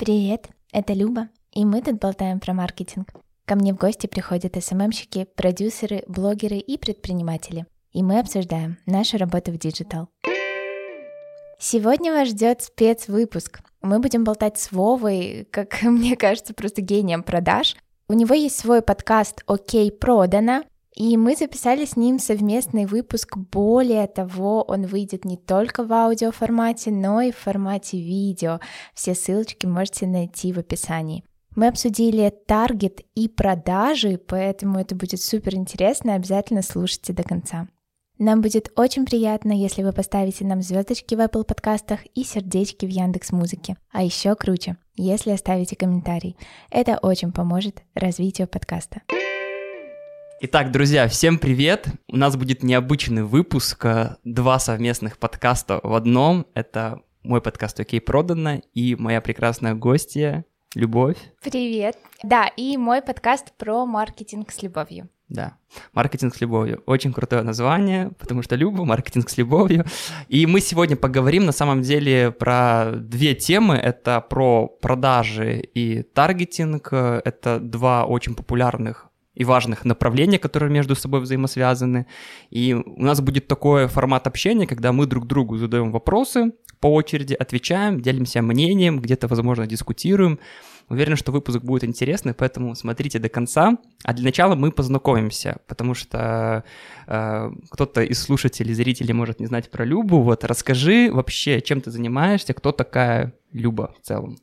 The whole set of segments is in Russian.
Привет, это Люба, и мы тут болтаем про маркетинг. Ко мне в гости приходят СММщики, продюсеры, блогеры и предприниматели. И мы обсуждаем нашу работу в digital. Сегодня вас ждет спецвыпуск. Мы будем болтать с Вовой, как мне кажется, просто гением продаж. У него есть свой подкаст «Окей, продано», и мы записали с ним совместный выпуск. Более того, он выйдет не только в аудиоформате, но и в формате видео. Все ссылочки можете найти в описании. Мы обсудили таргет и продажи, поэтому это будет супер интересно. Обязательно слушайте до конца. Нам будет очень приятно, если вы поставите нам звездочки в Apple подкастах и сердечки в Яндекс Музыке. А еще круче, если оставите комментарий. Это очень поможет развитию подкаста. Итак, друзья, всем привет! У нас будет необычный выпуск, э, два совместных подкаста в одном. Это мой подкаст «Окей, продано» и моя прекрасная гостья Любовь. Привет! Да, и мой подкаст про маркетинг с любовью. Да, маркетинг с любовью. Очень крутое название, потому что Люба, маркетинг с любовью. И мы сегодня поговорим на самом деле про две темы. Это про продажи и таргетинг. Это два очень популярных и важных направления, которые между собой взаимосвязаны. И у нас будет такой формат общения, когда мы друг другу задаем вопросы, по очереди отвечаем, делимся мнением, где-то, возможно, дискутируем. Уверен, что выпуск будет интересный, поэтому смотрите до конца. А для начала мы познакомимся, потому что э, кто-то из слушателей, зрителей может не знать про Любу. Вот расскажи вообще, чем ты занимаешься, кто такая Люба в целом.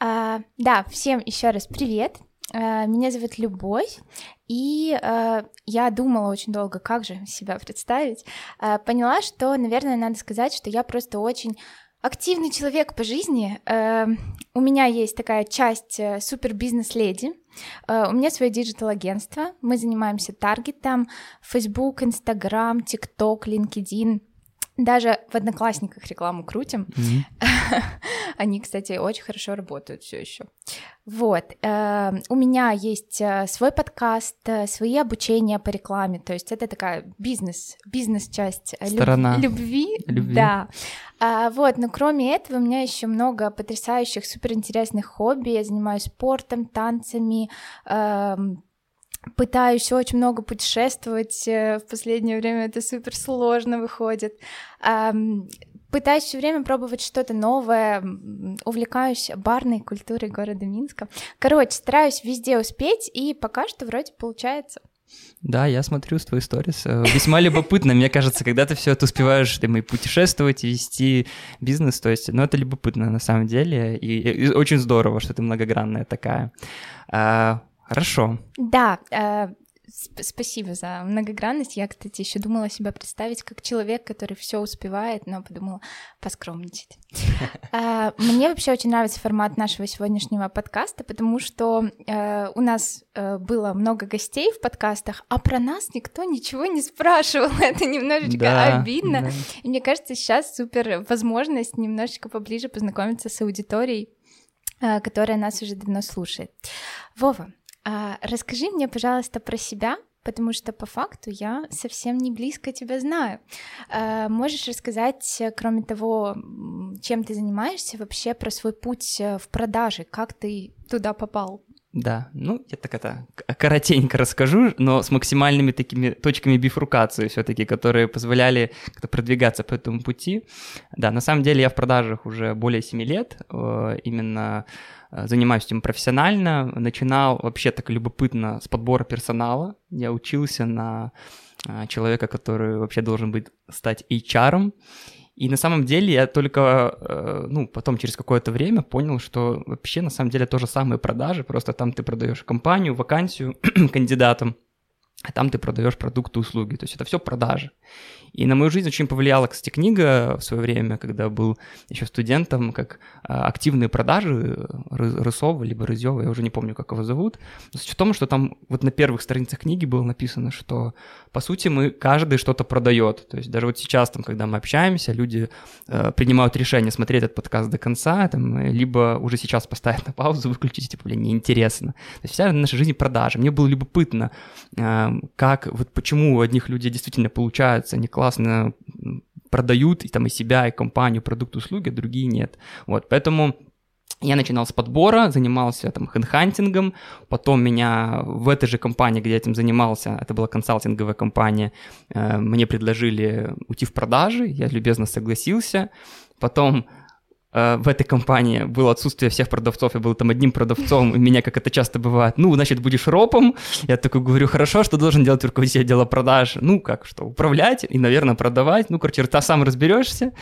А, да, всем еще раз привет. Э, меня зовут Любовь, и э, я думала очень долго, как же себя представить. Э, поняла, что, наверное, надо сказать, что я просто очень активный человек по жизни. Э, у меня есть такая часть э, супер бизнес-леди. Э, у меня свое диджитал-агентство. Мы занимаемся таргетом, Facebook, Instagram, TikTok, LinkedIn. Даже в Одноклассниках рекламу крутим. Mm-hmm. Они, кстати, очень хорошо работают все еще. Вот. Э, у меня есть э, свой подкаст, э, свои обучения по рекламе. То есть это такая бизнес, бизнес-часть Сторона любви. любви. Да. А, вот, но кроме этого у меня еще много потрясающих, суперинтересных хобби. Я занимаюсь спортом, танцами, эм, пытаюсь очень много путешествовать. В последнее время это супер сложно выходит. Пытаюсь все время пробовать что-то новое, увлекаюсь барной культурой города Минска. Короче, стараюсь везде успеть, и пока что вроде получается. Да, я смотрю с твоей сторис. Э, весьма любопытно, мне кажется, когда ты все это успеваешь там, и путешествовать, и вести бизнес, то есть, ну, это любопытно на самом деле, и, и очень здорово, что ты многогранная такая. А, хорошо. Да, э, Спасибо за многогранность. Я, кстати, еще думала себя представить как человек, который все успевает, но подумала поскромничать. А, мне вообще очень нравится формат нашего сегодняшнего подкаста, потому что э, у нас э, было много гостей в подкастах, а про нас никто ничего не спрашивал. Это немножечко да, обидно. Да. И мне кажется, сейчас супер возможность немножечко поближе познакомиться с аудиторией, э, которая нас уже давно слушает. Вова, а, расскажи мне, пожалуйста, про себя, потому что по факту я совсем не близко тебя знаю. А, можешь рассказать, кроме того, чем ты занимаешься, вообще про свой путь э, в продаже, как ты туда попал? Да, ну, я так это коротенько расскажу, но с максимальными такими точками бифуркации все-таки, которые позволяли как-то продвигаться по этому пути. Да, на самом деле я в продажах уже более 7 лет, э, именно Э, занимаюсь этим профессионально. Начинал вообще так любопытно с подбора персонала. Я учился на э, человека, который вообще должен быть стать HR. И на самом деле я только, э, ну, потом через какое-то время понял, что вообще на самом деле то же самое продажи, просто там ты продаешь компанию, вакансию кандидатам, а там ты продаешь продукты, услуги. То есть это все продажи. И на мою жизнь очень повлияла, кстати, книга в свое время, когда был еще студентом, как а, активные продажи Рысова, либо Рызева, я уже не помню, как его зовут. Но суть в том, что там вот на первых страницах книги было написано, что по сути мы каждый что-то продает. То есть даже вот сейчас, там, когда мы общаемся, люди э, принимают решение смотреть этот подкаст до конца, там, либо уже сейчас поставить на паузу, выключить, типа, блин, неинтересно. То есть вся наша жизнь продажа. Мне было любопытно, э, как, вот почему у одних людей действительно получается, они классно продают и там и себя, и компанию, продукт, услуги, а другие нет. Вот, поэтому Я начинал с подбора, занимался там хендхантингом, потом меня в этой же компании, где я этим занимался, это была консалтинговая компания, э, мне предложили уйти в продажи, я любезно согласился, потом в этой компании было отсутствие всех продавцов, я был там одним продавцом, и меня, как это часто бывает, ну, значит, будешь ропом. Я такой говорю, хорошо, что должен делать руководитель отдела продаж? Ну, как, что, управлять и, наверное, продавать. Ну, короче, ты сам разберешься.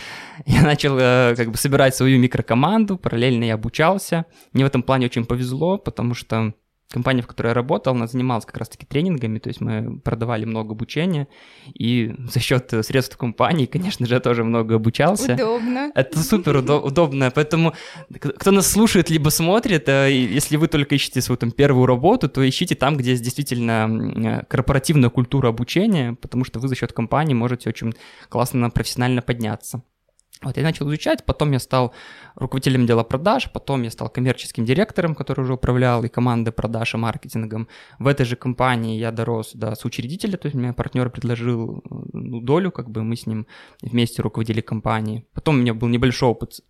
Я начал э, как бы собирать свою микрокоманду, параллельно я обучался. Мне в этом плане очень повезло, потому что компания, в которой я работал, она занималась как раз-таки тренингами, то есть мы продавали много обучения, и за счет средств компании, конечно же, я тоже много обучался. Удобно. Это супер удобно, поэтому кто нас слушает либо смотрит, э, если вы только ищете свою там первую работу, то ищите там, где есть действительно корпоративная культура обучения, потому что вы за счет компании можете очень классно профессионально подняться. Вот я начал изучать, потом я стал руководителем дела продаж, потом я стал коммерческим директором, который уже управлял и командой продаж, и маркетингом. В этой же компании я дорос до соучредителя, то есть мне партнер предложил ну, долю, как бы мы с ним вместе руководили компанией. Потом у меня был небольшой опыт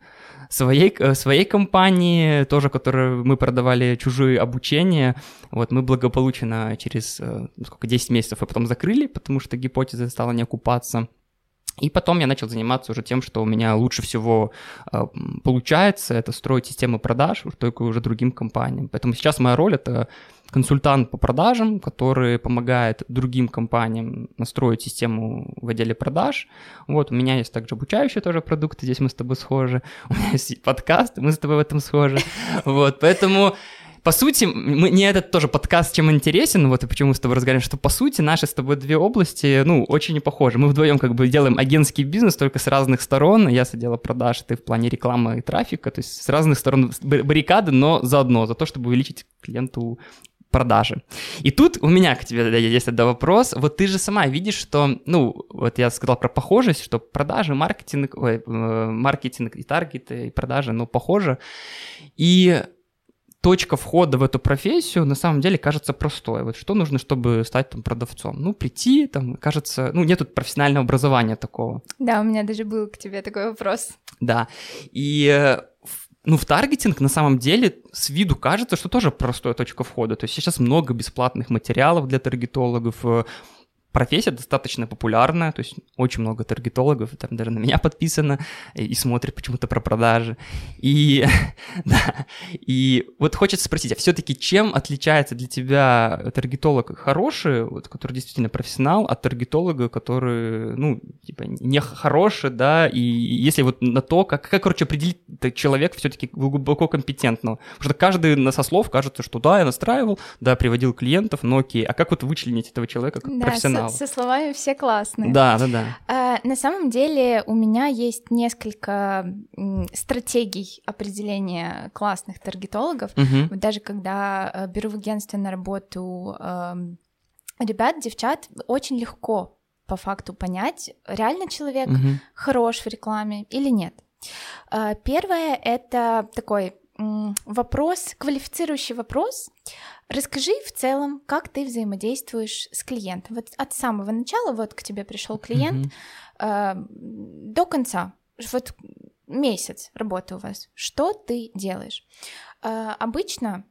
своей, э, своей компании, тоже, которую мы продавали чужие обучения. Вот мы благополучно через э, сколько, 10 месяцев, а потом закрыли, потому что гипотеза стала не окупаться. И потом я начал заниматься уже тем, что у меня лучше всего э, получается, это строить системы продаж, только уже другим компаниям. Поэтому сейчас моя роль это консультант по продажам, который помогает другим компаниям настроить систему в отделе продаж. Вот, у меня есть также обучающие тоже продукты, здесь мы с тобой схожи. У меня есть подкаст, мы с тобой в этом схожи. Вот, поэтому по сути, мы, не этот тоже подкаст чем интересен, вот и почему мы с тобой разговариваем, что по сути наши с тобой две области, ну, очень похожи. Мы вдвоем как бы делаем агентский бизнес только с разных сторон. Я с продаж, ты в плане рекламы и трафика, то есть с разных сторон баррикады, но заодно, за то, чтобы увеличить клиенту продажи. И тут у меня к тебе есть этот вопрос. Вот ты же сама видишь, что, ну, вот я сказал про похожесть, что продажи, маркетинг, ой, э, маркетинг и таргеты, и продажи, ну, похожи. И точка входа в эту профессию на самом деле кажется простой. Вот что нужно, чтобы стать там продавцом? Ну, прийти, там, кажется, ну, нет тут профессионального образования такого. Да, у меня даже был к тебе такой вопрос. Да, и э, ну, в таргетинг на самом деле с виду кажется, что тоже простая точка входа. То есть сейчас много бесплатных материалов для таргетологов, э, профессия достаточно популярная, то есть очень много таргетологов, там даже на меня подписано и, и смотрят почему-то про продажи. И, да, и вот хочется спросить, а все-таки чем отличается для тебя таргетолог хороший, вот, который действительно профессионал, от таргетолога, который, ну, типа, не хороший, да, и если вот на то, как, как короче, определить человек все-таки глубоко компетентного. Потому что каждый на со слов кажется, что да, я настраивал, да, приводил клиентов, но окей, а как вот вычленить этого человека как да, профессионала? Финал. Со, словами все классные. Да, да, да. А, на самом деле у меня есть несколько стратегий определения классных таргетологов. Угу. Даже когда э, беру в агентстве на работу э, ребят, девчат, очень легко по факту понять, реально человек угу. хорош в рекламе или нет. Э, первое это такой вопрос, квалифицирующий вопрос. Расскажи в целом, как ты взаимодействуешь с клиентом. Вот от самого начала, вот к тебе пришел клиент, mm-hmm. э, до конца, вот месяц работы у вас, что ты делаешь? Э, обычно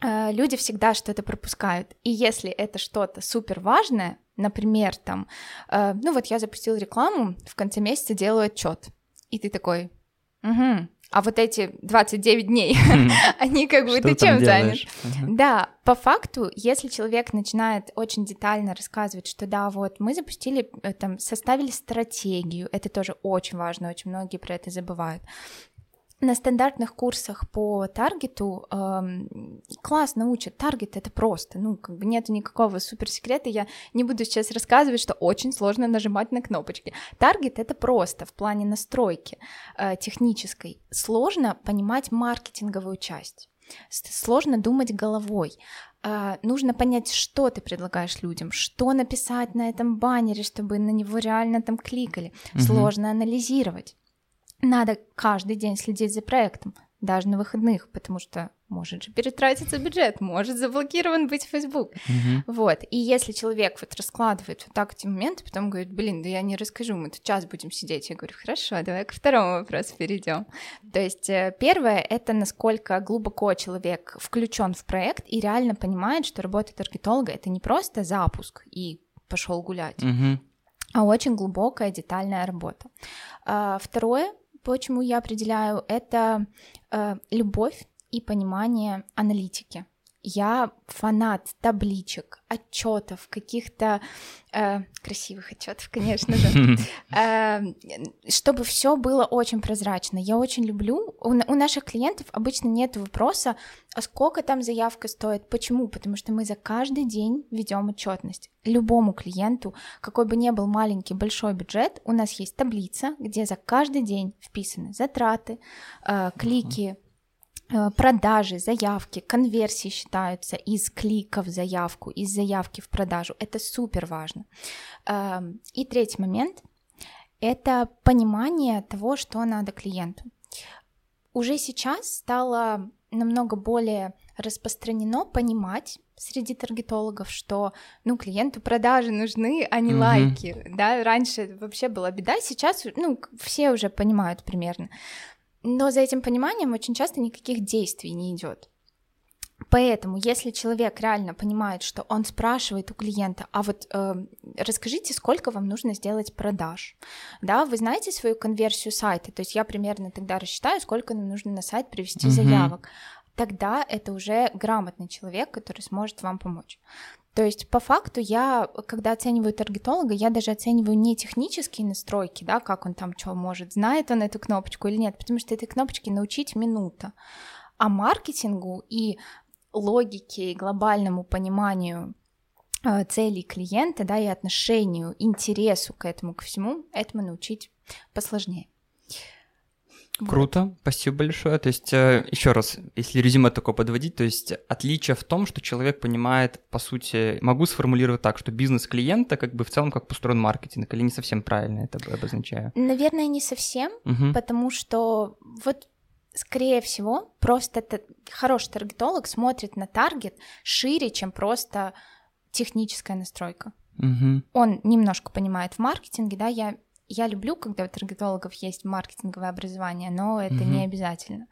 э, люди всегда что-то пропускают, и если это что-то супер важное, например, там, э, ну вот я запустил рекламу, в конце месяца делаю отчет, и ты такой, угу, а вот эти 29 дней, они как бы ты чем занят? Да, по факту, если человек начинает очень детально рассказывать, что да, вот мы запустили, э, там, составили стратегию, это тоже очень важно, очень многие про это забывают на стандартных курсах по таргету эм, классно учат. Таргет это просто, ну, как бы нет никакого суперсекрета. Я не буду сейчас рассказывать, что очень сложно нажимать на кнопочки. Таргет это просто в плане настройки э, технической. Сложно понимать маркетинговую часть. Сложно думать головой. Uh, нужно понять, что ты предлагаешь людям, что написать на этом баннере, чтобы на него реально там кликали. Uh-huh. Сложно анализировать. Надо каждый день следить за проектом. даже на выходных, потому что может же перетратиться бюджет, может заблокирован быть Facebook. Мгм. Вот. И если человек вот раскладывает вот так эти моменты, потом говорит, блин, да я не расскажу, мы тут час будем сидеть. Я говорю, хорошо, давай к второму вопросу перейдем. То есть э, первое — это насколько глубоко человек включен в проект и реально понимает, что работа таргетолога — это не просто запуск и пошел гулять, Мгм. а очень глубокая детальная работа. А, Второе, почему я определяю, это э, любовь и понимание аналитики. Я фанат табличек, отчетов, каких-то э, красивых отчетов, конечно же, Э, чтобы все было очень прозрачно. Я очень люблю. У, на- у наших клиентов обычно нет вопроса, а сколько там заявка стоит. Почему? Потому что мы за каждый день ведем отчетность. Любому клиенту, какой бы ни был маленький, большой бюджет, у нас есть таблица, где за каждый день вписаны затраты, э, клики, продажи, заявки, конверсии считаются из клика в заявку, из заявки в продажу. Это супер важно. Эм, И третий момент — это понимание того, что надо клиенту. Уже сейчас стало намного более распространено понимать среди таргетологов, что, ну, клиенту продажи нужны, а не Мгм. лайки, да, раньше вообще была беда, сейчас, ну, все уже понимают примерно, но за этим пониманием очень часто никаких действий не идет. Поэтому, если человек реально понимает, что он спрашивает у клиента, а вот э, расскажите, сколько вам нужно сделать продаж, да, вы знаете свою конверсию сайта, то есть я примерно тогда рассчитаю, сколько нам нужно на сайт привести Мгм. заявок, тогда это уже грамотный человек, который сможет вам помочь. То есть по факту я, когда оцениваю таргетолога, я даже оцениваю не технические настройки, да, как он там что может, знает он эту кнопочку или нет, потому что этой кнопочки научить минута, а маркетингу и логике и глобальному пониманию э, целей клиента, да, и отношению, интересу к этому, ко всему, этому научить посложнее. Вот. Круто, спасибо большое. То есть, еще раз, если резюме такое подводить, то есть отличие в том, что человек понимает, по сути, могу сформулировать так, что бизнес клиента как бы в целом как построен маркетинг, или не совсем правильно это обозначаю? Наверное, не совсем, Мгм. потому что вот скорее всего просто хороший таргетолог смотрит на таргет шире, чем просто техническая настройка. Мгм. Он немножко понимает в маркетинге, да, я я люблю, когда у таргетологов есть маркетинговое образование, но это Мгм. не обязательно.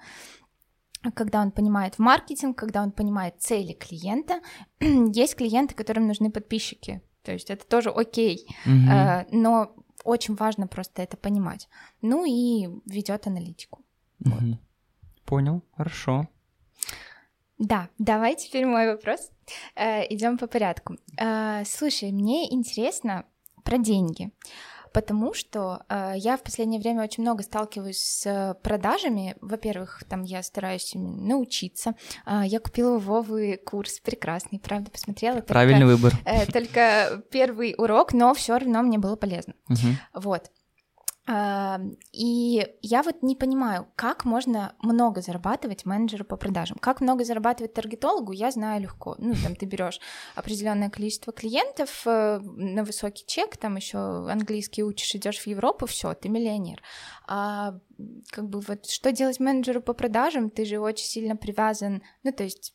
Когда он понимает в маркетинг, когда он понимает цели клиента, есть клиенты, которым нужны подписчики, то есть это тоже окей, Мгм. Э, но очень важно просто это понимать. Ну и ведет аналитику. Мгм. Понял, хорошо. Да, давай теперь мой вопрос. Идем по порядку. Э, Слушай, мне интересно про деньги. Потому что э, я в последнее время очень много сталкиваюсь с продажами. Во-первых, там я стараюсь научиться. Э, я купила у Вовы курс прекрасный, правда, посмотрела. только- Правильный выбор. э, только первый урок, но все равно мне было полезно. Мгм. Вот. И я вот не понимаю, как можно много зарабатывать менеджеру по продажам. Как много зарабатывать таргетологу, я знаю легко. Ну, там ты берешь определенное количество клиентов э, на высокий чек, там еще английский учишь, идешь в Европу, все, ты миллионер. А как бы вот что делать менеджеру по продажам? Ты же очень сильно привязан, ну, то есть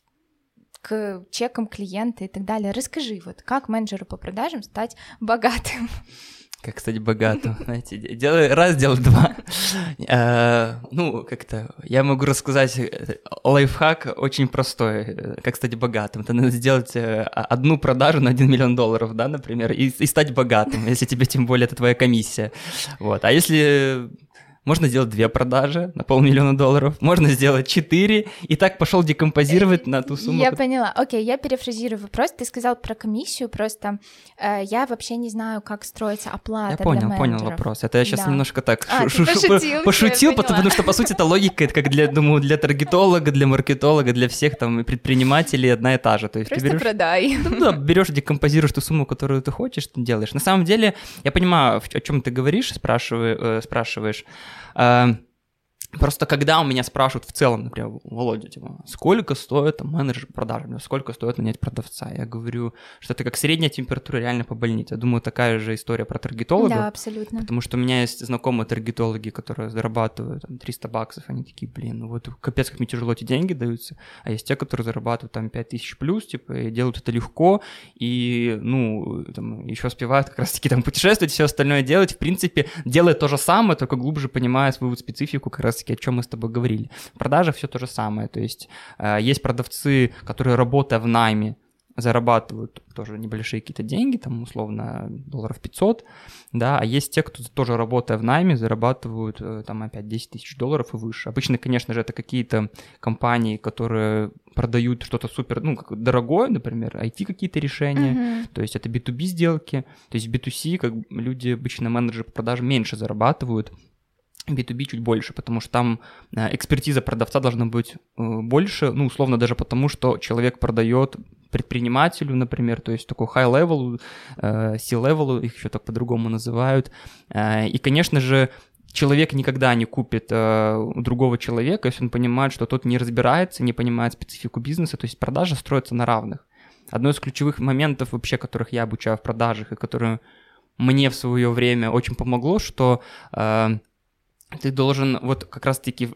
к чекам клиента и так далее. Расскажи, вот как менеджеру по продажам стать богатым? Как стать богатым, знаете, де- делай раз, делай два. Э, Ну, как-то, я могу рассказать э, лайфхак очень простой, э, как стать богатым. Это надо сделать э, одну продажу на 1 миллион долларов, да, например, и, и стать богатым, если тебе тем более это твоя комиссия. Вот, а если можно сделать две продажи на полмиллиона долларов, можно сделать четыре, и так пошел декомпозировать на ту сумму. Я поняла. Окей, я перефразирую вопрос. Ты сказал про комиссию, просто э, я вообще не знаю, как строится оплата Я для понял, понял менеджеров. вопрос. Это я сейчас Да. немножко так А, шу- шу- шу- пошутил, пошутил, поняла. потому что, по сути, это логика, это как для, думаю, для таргетолога, для маркетолога, для всех там предпринимателей одна и та же. То есть Просто ты берешь, продай. ну, да, берешь, декомпозируешь ту сумму, которую ты хочешь, ты делаешь. На самом деле, я понимаю, о чем ты говоришь, спрашиваю, э, спрашиваешь. Э, Просто когда у меня спрашивают в целом, например, Володя, типа, сколько стоит там, менеджер продаж, сколько стоит нанять продавца, я говорю, что это как средняя температура реально по больнице. Я думаю, такая же история про таргетолога. Да, абсолютно. Потому что у меня есть знакомые таргетологи, которые зарабатывают там, 300 баксов, они такие, блин, ну вот капец, как мне тяжело эти деньги даются. А есть те, которые зарабатывают там 5000 плюс, типа, и делают это легко, и, ну, там, еще успевают как раз-таки там путешествовать, все остальное делать. В принципе, делает то же самое, только глубже понимая свою специфику, как раз-таки о чем мы с тобой говорили. В продажах все то же самое. То есть э, есть продавцы, которые, работая в найме, зарабатывают тоже небольшие какие-то деньги, там условно долларов 500, да, а есть те, кто тоже работая в найме, зарабатывают э, там опять 10 тысяч долларов и выше. Обычно, конечно же, это какие-то компании, которые продают что-то супер, ну, как дорогое, например, IT какие-то решения, uh-huh. то есть это B2B сделки, то есть B2C, как люди, обычно менеджеры по продажам меньше зарабатывают, B2B чуть больше, потому что там э, экспертиза продавца должна быть э, больше, ну, условно даже потому, что человек продает предпринимателю, например, то есть такой high-level, э, C-level, их еще так по-другому называют. И, конечно же, человек никогда не купит у другого человека, если он понимает, что тот не разбирается, не понимает специфику бизнеса, то есть продажа строится на равных. Одно из ключевых моментов вообще, которых я обучаю в продажах и которые мне в свое время очень помогло, что ты должен вот как раз-таки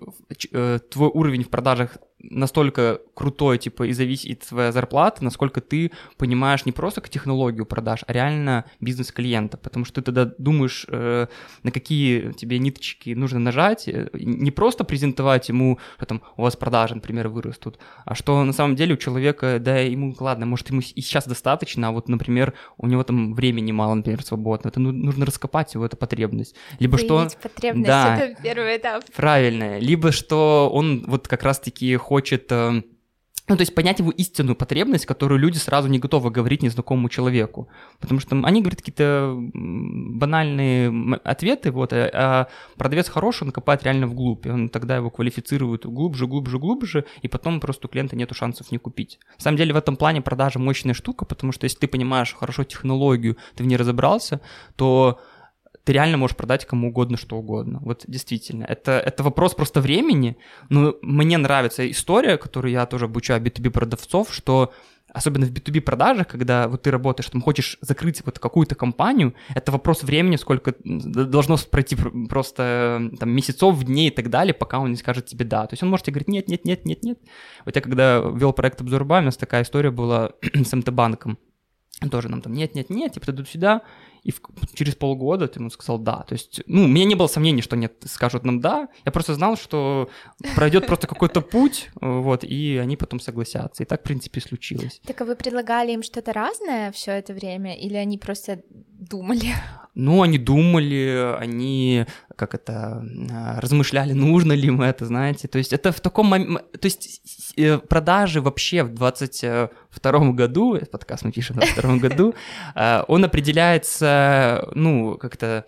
э, твой уровень в продажах настолько крутой, типа, и зависит от твоей зарплаты, насколько ты понимаешь не просто как технологию продаж, а реально бизнес клиента, потому что ты тогда думаешь, э, на какие тебе ниточки нужно нажать, э, не просто презентовать ему, что там у вас продажи, например, вырастут, а что на самом деле у человека, да, ему, ладно, может, ему и сейчас достаточно, а вот, например, у него там времени мало, например, свободно, это ну, нужно раскопать его, эту потребность. Либо Выявить что... потребность, да, это первый этап. Правильно. Либо что он вот как раз-таки хочет э, ну, то есть понять его истинную потребность, которую люди сразу не готовы говорить незнакомому человеку. Потому что они говорят какие-то банальные ответы, вот, а, а продавец хороший, он копает реально вглубь, и он тогда его квалифицирует глубже, глубже, глубже, и потом просто у клиента нету шансов не купить. На самом деле в этом плане продажа мощная штука, потому что если ты понимаешь хорошо технологию, ты в ней разобрался, то ты реально можешь продать кому угодно что угодно. Вот действительно, это, это вопрос просто времени. Но мне нравится история, которую я тоже обучаю B2B продавцов, что особенно в B2B продажах, когда вот ты работаешь, там хочешь закрыть вот какую-то компанию, это вопрос времени, сколько должно пройти просто там месяцев, дней и так далее, пока он не скажет тебе да. То есть он может тебе говорить нет, нет, нет, нет, нет. Вот я когда вел проект Обзорба, у нас такая история была с МТ-банком. Тоже нам там нет, нет, нет, типа ты сюда, и в, через полгода ты ему сказал да. То есть, ну, у меня не было сомнений, что нет, скажут нам да. Я просто знал, что пройдет просто какой-то путь, вот, и они потом согласятся. И так, в принципе, случилось. Так а вы предлагали им что-то разное все это время, или они просто думали? Ну, они думали, они, как это, а, размышляли, нужно ли им это, знаете. То есть это в таком моменте... То есть э, продажи вообще в 22 году, подкаст мы пишем в 22 году, а, он определяется, ну, как-то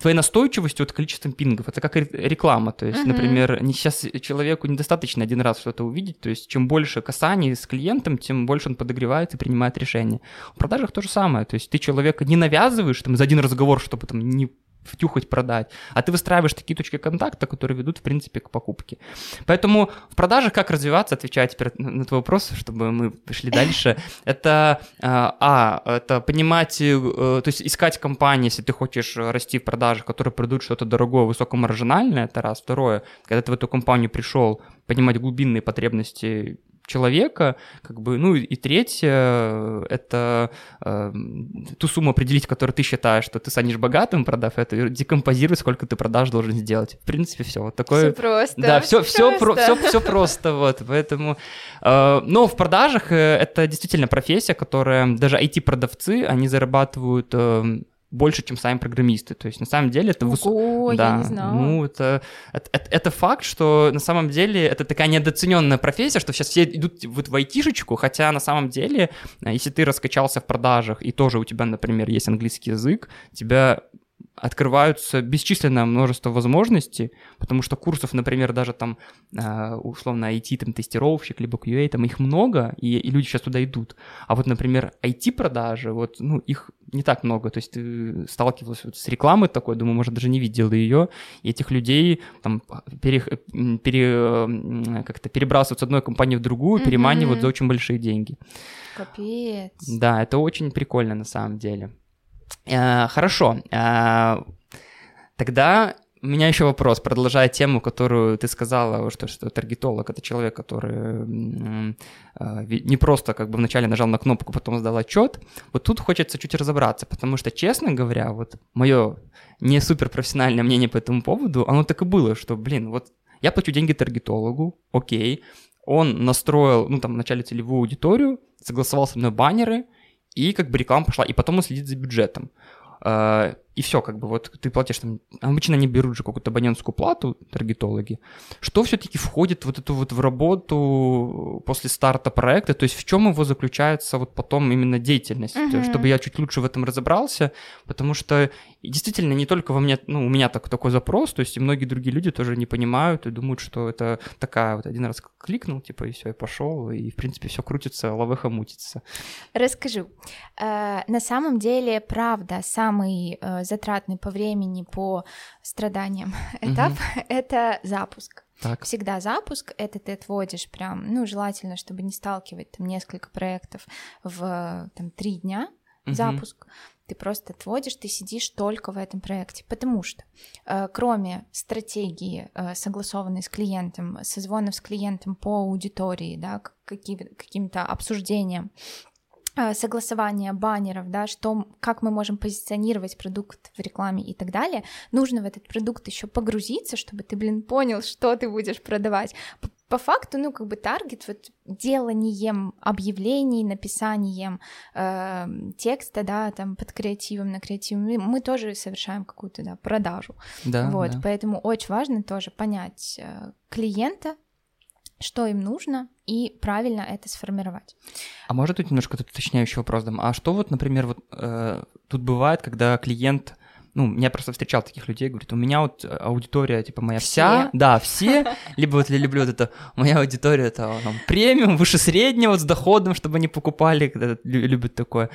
твоей настойчивостью от количеством пингов. Это как реклама. То есть, uh-huh. например, не сейчас человеку недостаточно один раз что-то увидеть. То есть, чем больше касаний с клиентом, тем больше он подогревает и принимает решения. В продажах то же самое. То есть, ты человека не навязываешь там, за один разговор, чтобы там не втюхать, продать, а ты выстраиваешь такие точки контакта, которые ведут, в принципе, к покупке. Поэтому в продажах как развиваться, отвечая теперь на твой вопрос, чтобы мы пошли дальше, это, а, а, это понимать, э, то есть искать компании, если ты хочешь расти в продажах, которые продают что-то дорогое, высокомаржинальное, это раз. Второе, когда ты в эту компанию пришел, понимать глубинные потребности человека, как бы, ну и третье, это э, ту сумму определить, которую ты считаешь, что ты станешь богатым, продав это, и декомпозировать, сколько ты продаж должен сделать. В принципе, все вот такое. Все просто. Да, все, все, просто. Про, все, все просто, вот, поэтому. Э, но в продажах э, это действительно профессия, которая даже IT-продавцы, они зарабатывают э, больше, чем сами программисты. То есть на самом деле это... Ого, выс... да, я не знала. Ну, это, это, это, это факт, что на самом деле это такая недооцененная профессия, что сейчас все идут вот в айтишечку, хотя на самом деле, э, если ты раскачался в продажах и тоже у тебя, например, есть английский язык, тебя открываются бесчисленное множество возможностей, потому что курсов, например, даже там а, условно IT, там тестировщик, либо QA, там их много, и, и люди сейчас туда идут. А вот, например, IT-продажи, вот, ну, их не так много, то есть ты сталкивался вот с рекламой такой, думаю, может, даже не видел ее, и этих людей там пере, пере, как-то перебрасывают с одной компании в другую, mm-hmm. переманивают за очень большие деньги. Капец. Да, это очень прикольно на самом деле. Э, хорошо. Э, тогда у меня еще вопрос, продолжая тему, которую ты сказала, что, что таргетолог — это человек, который э, не просто как бы вначале нажал на кнопку, потом сдал отчет. Вот тут хочется чуть разобраться, потому что, честно говоря, вот мое не суперпрофессиональное мнение по этому поводу, оно так и было, что, блин, вот я плачу деньги таргетологу, окей, он настроил, ну, там, вначале целевую аудиторию, согласовал со мной баннеры, и как бы реклама пошла, и потом он следит за бюджетом. И все, как бы вот ты платишь там, обычно они берут же какую-то абонентскую плату, таргетологи, что все-таки входит вот эту вот в работу после старта проекта, то есть в чем его заключается вот потом именно деятельность, uh-huh. чтобы я чуть лучше в этом разобрался, потому что действительно не только во мне, ну, у меня так, такой запрос, то есть и многие другие люди тоже не понимают и думают, что это такая вот один раз кликнул, типа, и все, и пошел, и в принципе все крутится, лавеха мутится. Расскажу. Э, на самом деле, правда, самый э, затратный по времени, по страданиям этап угу. это запуск. Так. Всегда запуск, это ты отводишь прям, ну, желательно, чтобы не сталкивать там несколько проектов в там три дня угу. запуск. Ты просто отводишь, ты сидишь только в этом проекте, потому что э, кроме стратегии, э, согласованной с клиентом, созвонов с клиентом по аудитории, да, каким- каким-то обсуждением, согласование баннеров, да, что, как мы можем позиционировать продукт в рекламе и так далее, нужно в этот продукт еще погрузиться, чтобы ты, блин, понял, что ты будешь продавать. По, по факту, ну, как бы таргет вот деланием объявлений, написанием э, текста, да, там под креативом, на креативом, мы, мы тоже совершаем какую-то, да, продажу. Да, вот, да. поэтому очень важно тоже понять э, клиента, что им нужно, и правильно это сформировать. А может тут немножко тут уточняющий вопрос дам? А что вот, например, вот э, тут бывает, когда клиент ну, я просто встречал таких людей, говорит, у меня вот аудитория, типа, моя все. вся, да, все, либо вот я люблю вот это, моя аудитория, это там, премиум, выше среднего, с доходом, чтобы они покупали, любят такое.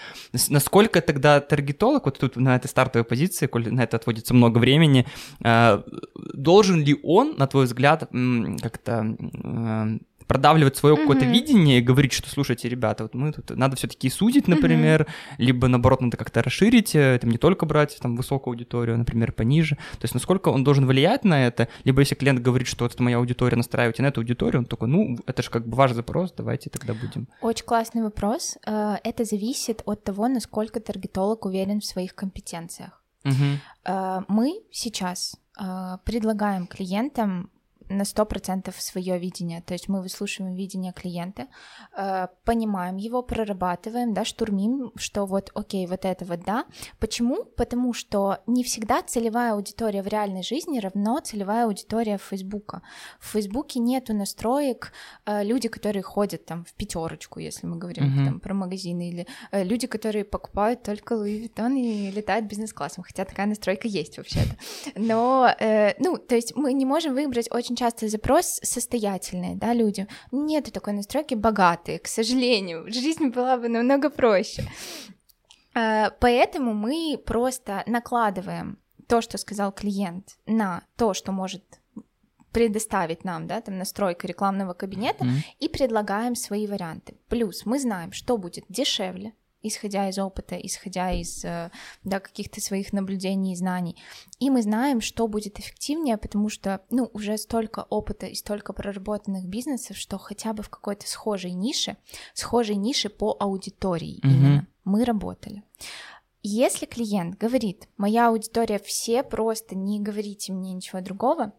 Насколько тогда таргетолог, вот тут на этой стартовой позиции, коль на это отводится много времени, э, должен ли он, на твой взгляд, как-то э, продавливать свое mm-hmm. какое-то видение и говорить, что слушайте, ребята, вот мы тут надо все-таки судить, например, mm-hmm. либо наоборот надо как-то расширить, э, там не только брать там высокую аудиторию, например, пониже. То есть насколько он должен влиять на это, либо если клиент говорит, что вот это моя аудитория, настраивайте на эту аудиторию, он такой, ну это же как бы ваш запрос, давайте тогда будем. Очень классный вопрос. Э, это зависит от того, насколько таргетолог уверен в своих компетенциях. Mm-hmm. Мы сейчас предлагаем клиентам на 100% свое видение. То есть мы выслушиваем видение клиента, э, понимаем его, прорабатываем, да, штурмим, что вот, окей, вот это вот да. Почему? Потому что не всегда целевая аудитория в реальной жизни равно целевая аудитория Фейсбука. В Фейсбуке нету настроек э, люди, которые ходят там в пятерочку, если мы говорим mm-hmm. там, про магазины, или э, люди, которые покупают только Louis Vuitton и летают бизнес-классом, хотя такая настройка есть вообще-то. Но, ну, то есть мы не можем выбрать очень часто запрос состоятельные, да, люди. Нету такой настройки богатые, к сожалению. Жизнь была бы намного проще. А, поэтому мы просто накладываем то, что сказал клиент, на то, что может предоставить нам, да, там настройка рекламного кабинета, mm-hmm. и предлагаем свои варианты. Плюс мы знаем, что будет дешевле, исходя из опыта, исходя из э, да, каких-то своих наблюдений и знаний. И мы знаем, что будет эффективнее, потому что ну, уже столько опыта и столько проработанных бизнесов, что хотя бы в какой-то схожей нише, схожей нише по аудитории mm-hmm. именно мы работали. Если клиент говорит, моя аудитория все просто не говорите мне ничего другого,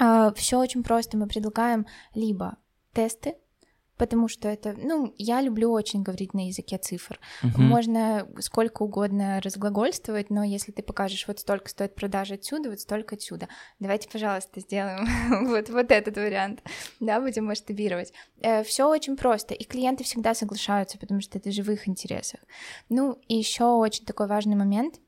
э, все очень просто, мы предлагаем либо тесты, потому что это, ну, я люблю очень говорить на языке цифр. Uh-huh. Можно сколько угодно разглагольствовать, но если ты покажешь, вот столько стоит продажа отсюда, вот столько отсюда, давайте, пожалуйста, сделаем вот, вот этот вариант, да, будем масштабировать. Э, Все очень просто, и клиенты всегда соглашаются, потому что это же в их интересах. Ну, и еще очень такой важный момент —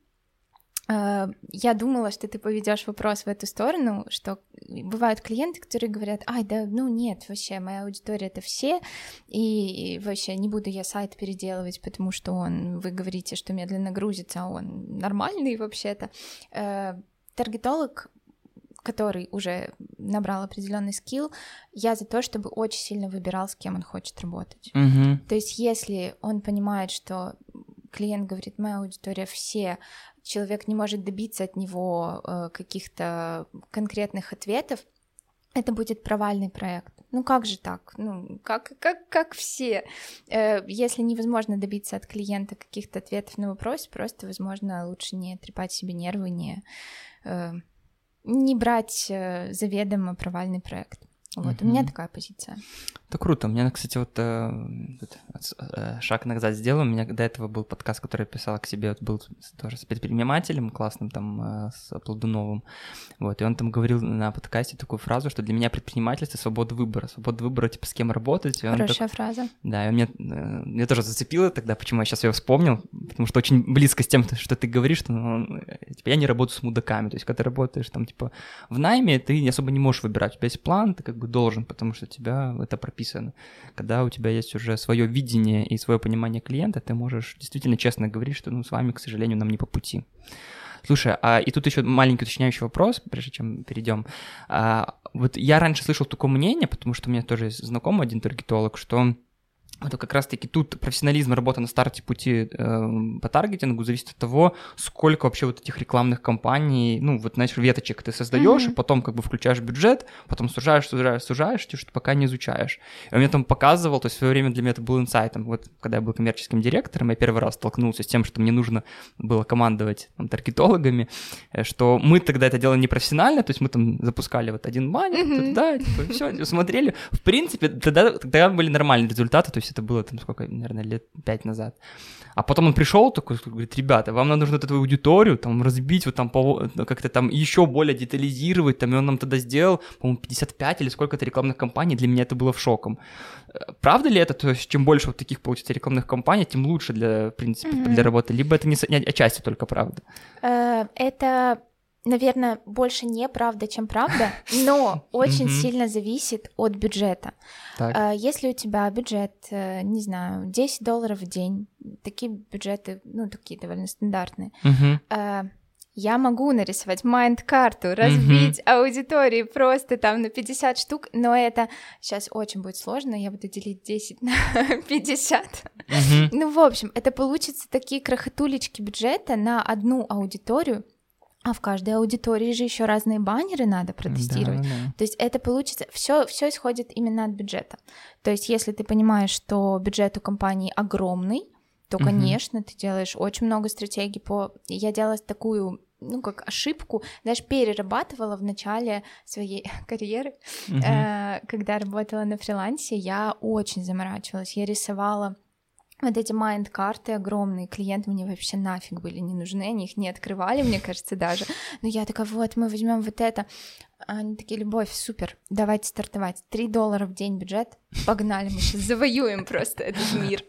я думала, что ты поведешь вопрос в эту сторону, что бывают клиенты, которые говорят, ай, да, ну нет, вообще, моя аудитория это все, и вообще не буду я сайт переделывать, потому что он, вы говорите, что медленно грузится, а он нормальный вообще-то. Э, таргетолог который уже набрал определенный скилл, я за то, чтобы очень сильно выбирал, с кем он хочет работать. Угу. То есть, если он понимает, что клиент говорит, моя аудитория все, человек не может добиться от него э, каких-то конкретных ответов, это будет провальный проект. Ну как же так? Ну как, как, как все? Э, если невозможно добиться от клиента каких-то ответов на вопрос, просто, возможно, лучше не трепать себе нервы, не, э, не брать заведомо провальный проект. Вот, mm-hmm. у меня такая позиция. Это круто. У меня, кстати, вот э, э, шаг назад сделал. У меня до этого был подкаст, который я писал к себе, вот был тоже с предпринимателем классным, там, э, с Плодуновым. Вот, и он там говорил на подкасте такую фразу, что для меня предпринимательство — свобода выбора. Свобода выбора, типа, с кем работать. Хорошая так... фраза. Да, и меня, э, меня тоже зацепило тогда, почему я сейчас ее вспомнил, потому что очень близко с тем, что ты говоришь, что ну, типа, я не работаю с мудаками. То есть, когда ты работаешь там, типа, в найме, ты особо не можешь выбирать. У тебя есть план, ты как бы должен, потому что у тебя это прописано. Когда у тебя есть уже свое видение и свое понимание клиента, ты можешь действительно честно говорить, что ну, с вами, к сожалению, нам не по пути. Слушай, а и тут еще маленький уточняющий вопрос, прежде чем перейдем. А, вот я раньше слышал такое мнение, потому что у меня тоже есть знакомый один таргетолог, что это как раз-таки тут профессионализм работы на старте пути э, по таргетингу зависит от того, сколько вообще вот этих рекламных кампаний, ну, вот, знаешь, веточек ты создаешь, mm-hmm. и потом как бы включаешь бюджет, потом сужаешь, сужаешь, сужаешь, ты что пока не изучаешь. И он мне там показывал, то есть в свое время для меня это был инсайтом. Вот когда я был коммерческим директором, я первый раз столкнулся с тем, что мне нужно было командовать там, таргетологами, э, что мы тогда это делали непрофессионально, то есть мы там запускали вот один баннер, mm-hmm. да, типа, все, смотрели. В принципе, тогда, тогда были нормальные результаты, то есть это было там сколько, наверное, лет пять назад. А потом он пришел такой, говорит, ребята, вам нужно вот эту аудиторию там разбить, вот там по, как-то там еще более детализировать, там, и он нам тогда сделал, по-моему, 55 или сколько-то рекламных кампаний, для меня это было в шоком. Правда ли это? То есть, чем больше вот таких получится рекламных кампаний, тем лучше для, в принципе, mm-hmm. для работы, либо это не, не отчасти только правда? Э, это наверное, больше не правда, чем правда, но очень сильно зависит от бюджета. А, если у тебя бюджет, э, не знаю, 10 долларов в день, такие бюджеты, ну, такие довольно стандартные, а, я могу нарисовать майнд-карту, разбить аудитории просто там на 50 штук, но это сейчас очень будет сложно, я буду делить 10 на 50. Mm-hmm. Ну, в общем, это получится такие крохотулечки бюджета на одну аудиторию, а в каждой аудитории же еще разные баннеры надо протестировать. Да, да. То есть это получится, все, все исходит именно от бюджета. То есть если ты понимаешь, что бюджет у компании огромный, то, угу. конечно, ты делаешь очень много стратегий по. Я делала такую ну, как ошибку, знаешь, перерабатывала в начале своей карьеры, угу. э, когда работала на фрилансе, я очень заморачивалась, я рисовала вот эти майнд-карты огромные, клиенты мне вообще нафиг были не нужны, они их не открывали, мне кажется, даже. Но я такая, вот, мы возьмем вот это. Они такие, любовь, супер, давайте стартовать. Три доллара в день бюджет, погнали, мы сейчас завоюем просто этот мир.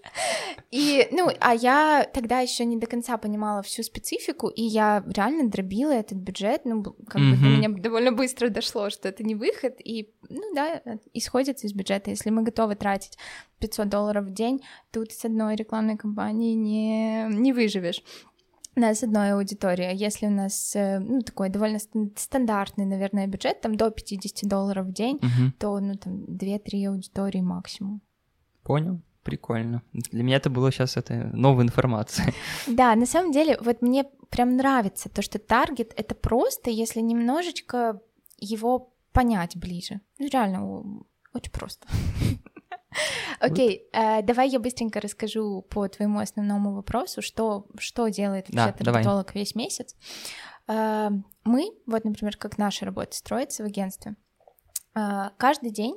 И, ну, а я тогда еще не до конца понимала всю специфику, и я реально дробила этот бюджет, ну, как mm-hmm. бы до меня довольно быстро дошло, что это не выход, и, ну, да, исходит из бюджета. Если мы готовы тратить 500 долларов в день, тут с одной рекламной кампании не, не выживешь на с одной аудитории. А если у нас э, ну, такой довольно стандартный, наверное, бюджет, там до 50 долларов в день, угу. то ну там 2-3 аудитории максимум. Понял. Прикольно. Для меня это было сейчас это новая информация. Да, на самом деле, вот мне прям нравится то, что таргет это просто, если немножечко его понять ближе. Ну, реально, очень просто. Окей, okay, э, давай я быстренько расскажу по твоему основному вопросу, что, что делает вообще да, таргетолог весь месяц. Э, мы, вот, например, как наша работа строится в агентстве, э, каждый день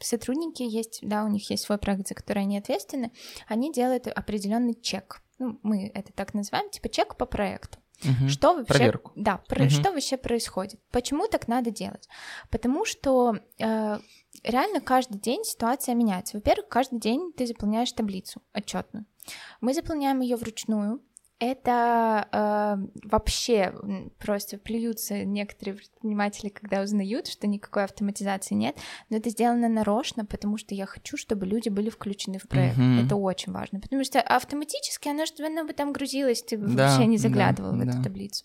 сотрудники есть, да, у них есть свой проект, за который они ответственны, они делают определенный чек. Ну, мы это так называем, типа чек по проекту. Угу. Что вообще, Проверку. Да, про, угу. что вообще происходит? Почему так надо делать? Потому что э, реально каждый день ситуация меняется. Во-первых, каждый день ты заполняешь таблицу отчетную. Мы заполняем ее вручную, это э, вообще просто плюются некоторые предприниматели, когда узнают, что никакой автоматизации нет, но это сделано нарочно, потому что я хочу, чтобы люди были включены в проект. Mm-hmm. Это очень важно, потому что автоматически оно, что оно бы там грузилось, ты да, вообще не заглядывал да, в эту да. таблицу.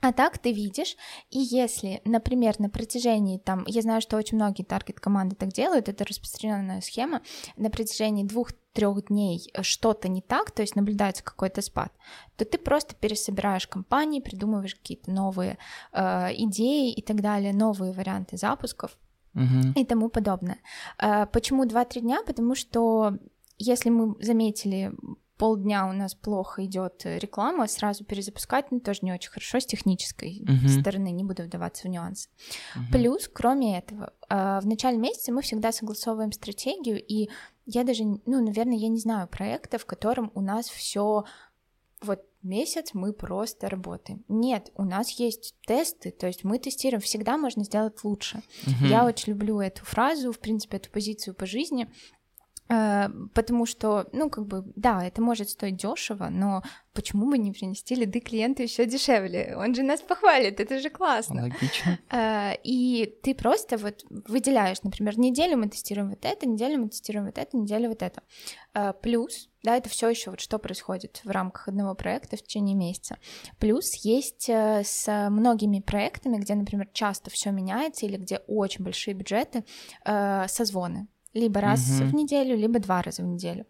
А так ты видишь, и если, например, на протяжении, там, я знаю, что очень многие таргет-команды так делают, это распространенная схема, на протяжении двух-трех дней что-то не так, то есть наблюдается какой-то спад, то ты просто пересобираешь компании, придумываешь какие-то новые э, идеи и так далее, новые варианты запусков uh-huh. и тому подобное. Э, почему 2-3 дня? Потому что если мы заметили полдня у нас плохо идет реклама, сразу перезапускать, ну, тоже не очень хорошо с технической uh-huh. стороны, не буду вдаваться в нюансы. Uh-huh. Плюс, кроме этого, а, в начале месяца мы всегда согласовываем стратегию, и я даже, ну, наверное, я не знаю проекта, в котором у нас все вот месяц мы просто работаем. Нет, у нас есть тесты, то есть мы тестируем, всегда можно сделать лучше. Uh-huh. Я очень люблю эту фразу, в принципе, эту позицию по жизни. Э, потому что, ну, как бы, да, это может стоить дешево, но почему бы не принести лиды клиенту еще дешевле? Он же нас похвалит, это же классно. Логично. Э, и ты просто вот выделяешь, например, неделю мы тестируем вот это, неделю мы тестируем вот это, неделю вот это. Э, плюс, да, это все еще вот что происходит в рамках одного проекта в течение месяца. Плюс есть с многими проектами, где, например, часто все меняется или где очень большие бюджеты, созвоны либо раз угу. в неделю, либо два раза в неделю.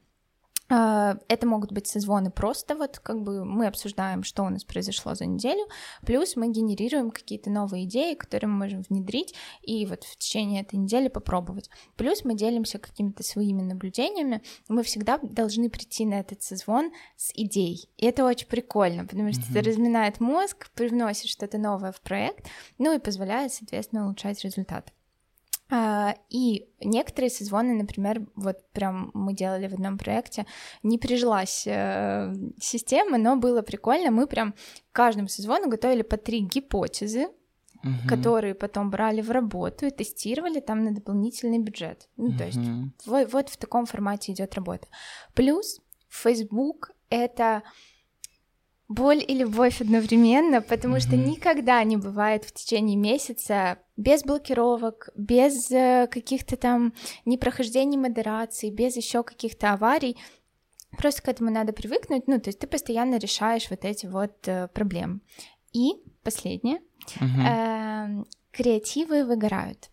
А, это могут быть созвоны просто, вот как бы мы обсуждаем, что у нас произошло за неделю, плюс мы генерируем какие-то новые идеи, которые мы можем внедрить и вот в течение этой недели попробовать. Плюс мы делимся какими-то своими наблюдениями, мы всегда должны прийти на этот созвон с идеей. И это очень прикольно, потому что mm-hmm. это разминает мозг, привносит что-то новое в проект, ну и позволяет, соответственно, улучшать результаты. А, и некоторые созвоны, например, вот прям мы делали в одном проекте, не прижилась э, система, но было прикольно. Мы прям каждому созвону готовили по три гипотезы, угу. которые потом брали в работу и тестировали там на дополнительный бюджет. Ну, угу. то есть вот, вот в таком формате идет работа. Плюс Facebook это боль и любовь одновременно, потому mm-hmm. что никогда не бывает в течение месяца без блокировок, без э, каких-то там непрохождений модерации, без еще каких-то аварий. Просто к этому надо привыкнуть, ну, то есть ты постоянно решаешь вот эти вот э, проблемы. И последнее, mm-hmm. э, креативы выгорают.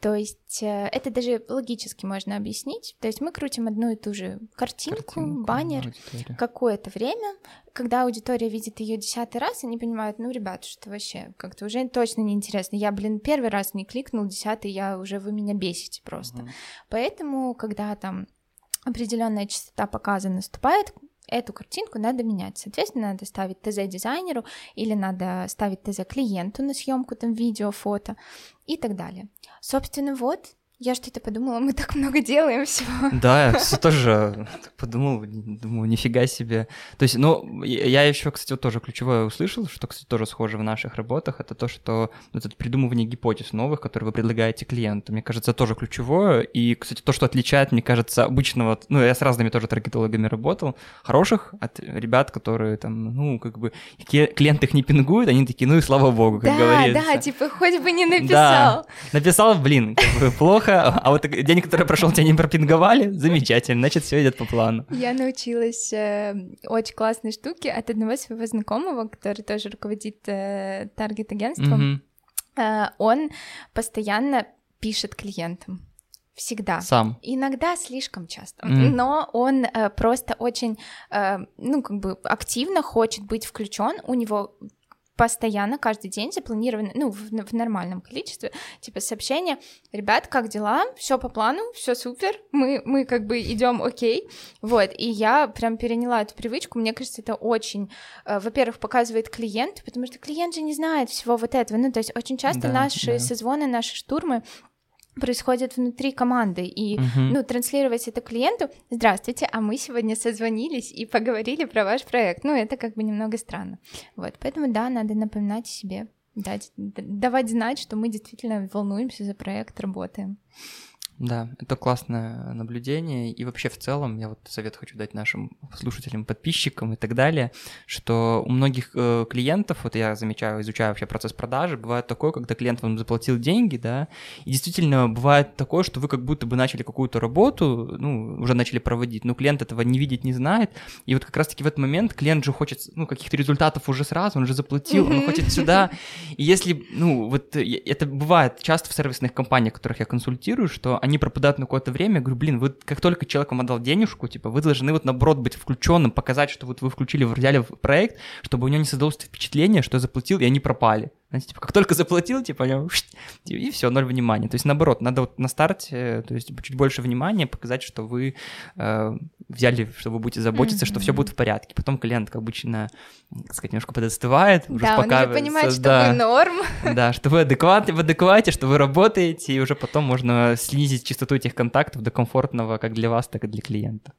То есть э, это даже логически можно объяснить. То есть мы крутим одну и ту же картинку, картинку баннер какое-то время. Когда аудитория видит ее десятый раз, они понимают, ну, ребят, что вообще как-то уже точно неинтересно. Я, блин, первый раз не кликнул, десятый, я уже вы меня бесите просто. Угу. Поэтому, когда там определенная частота показа наступает, эту картинку надо менять. Соответственно, надо ставить ТЗ дизайнеру или надо ставить ТЗ клиенту на съемку там видео, фото и так далее. Собственно, вот я что-то подумала, мы так много делаем всего. Да, я тоже подумал, думаю, нифига себе. То есть, ну, я еще, кстати, вот тоже ключевое услышал, что, кстати, тоже схоже в наших работах, это то, что ну, это придумывание гипотез новых, которые вы предлагаете клиенту. Мне кажется, тоже ключевое. И, кстати, то, что отличает, мне кажется, обычного, ну, я с разными тоже таргетологами работал, хороших от ребят, которые там, ну, как бы, клиент их не пингует, они такие, ну и слава богу, как да, говорится. Да, да, типа, хоть бы не написал. Да, написал, блин, как бы плохо, плохо, а вот день, который прошел, тебя не пропинговали, замечательно, значит, все идет по плану. Я научилась э, очень классной штуке от одного своего знакомого, который тоже руководит э, таргет-агентством. Mm-hmm. Э, он постоянно пишет клиентам. Всегда. Сам. Иногда слишком часто. Mm. Но он э, просто очень, э, ну, как бы активно хочет быть включен. У него постоянно, каждый день запланированы, ну, в, в нормальном количестве, типа сообщения, ребят, как дела, все по плану, все супер, мы, мы как бы идем окей, вот, и я прям переняла эту привычку, мне кажется, это очень, э, во-первых, показывает клиент, потому что клиент же не знает всего вот этого, ну, то есть очень часто да, наши да. созвоны, наши штурмы, происходит внутри команды. И uh-huh. ну транслировать это клиенту здравствуйте а мы сегодня созвонились и поговорили про ваш проект ну это как бы немного странно. Вот поэтому да надо напоминать себе дать давать знать что мы действительно волнуемся за проект работаем Да, это классное наблюдение. И вообще в целом я вот совет хочу дать нашим слушателям, подписчикам и так далее, что у многих э, клиентов, вот я замечаю, изучаю вообще процесс продажи, бывает такое, когда клиент вам заплатил деньги, да, и действительно бывает такое, что вы как будто бы начали какую-то работу, ну, уже начали проводить, но клиент этого не видит, не знает, и вот как раз-таки в этот момент клиент же хочет, ну, каких-то результатов уже сразу, он уже заплатил, он хочет сюда, и если, ну, вот это бывает часто в сервисных компаниях, которых я консультирую, что они пропадают на какое-то время, я говорю, блин, вы как только человек отдал денежку, типа, вы должны вот наоборот быть включенным, показать, что вот вы включили, взяли в проект, чтобы у него не создалось впечатление, что я заплатил, и они пропали. Знаете, типа, как только заплатил, типа, и все, ноль внимания. То есть, наоборот, надо вот на старте, то есть, чуть больше внимания, показать, что вы э, взяли, что вы будете заботиться, mm-hmm. что все будет в порядке. Потом клиент, как обычно, так сказать, немножко подостывает, уже да, он уже понимает, что да, вы норм. Да, что вы адекватны, в адеквате, что вы работаете, и уже потом можно снизить частоту этих контактов до комфортного как для вас, так и для клиента.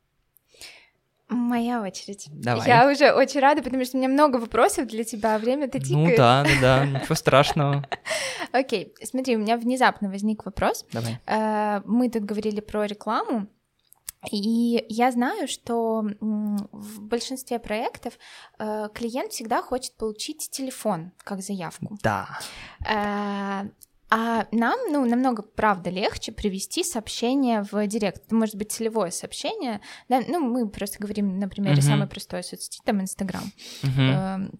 Моя очередь. Давай. Я уже очень рада, потому что у меня много вопросов для тебя, а время-то тикает. Ну да, да, да, ничего страшного. Окей, смотри, у меня внезапно возник вопрос. Давай. Э, мы тут говорили про рекламу, и я знаю, что в большинстве проектов э, клиент всегда хочет получить телефон как заявку. Да. А нам, ну, намного, правда, легче привести сообщение в директ. Это может быть целевое сообщение. Да? Ну, мы просто говорим на примере uh-huh. самой простой соцсети, там, Инстаграм. Uh-huh.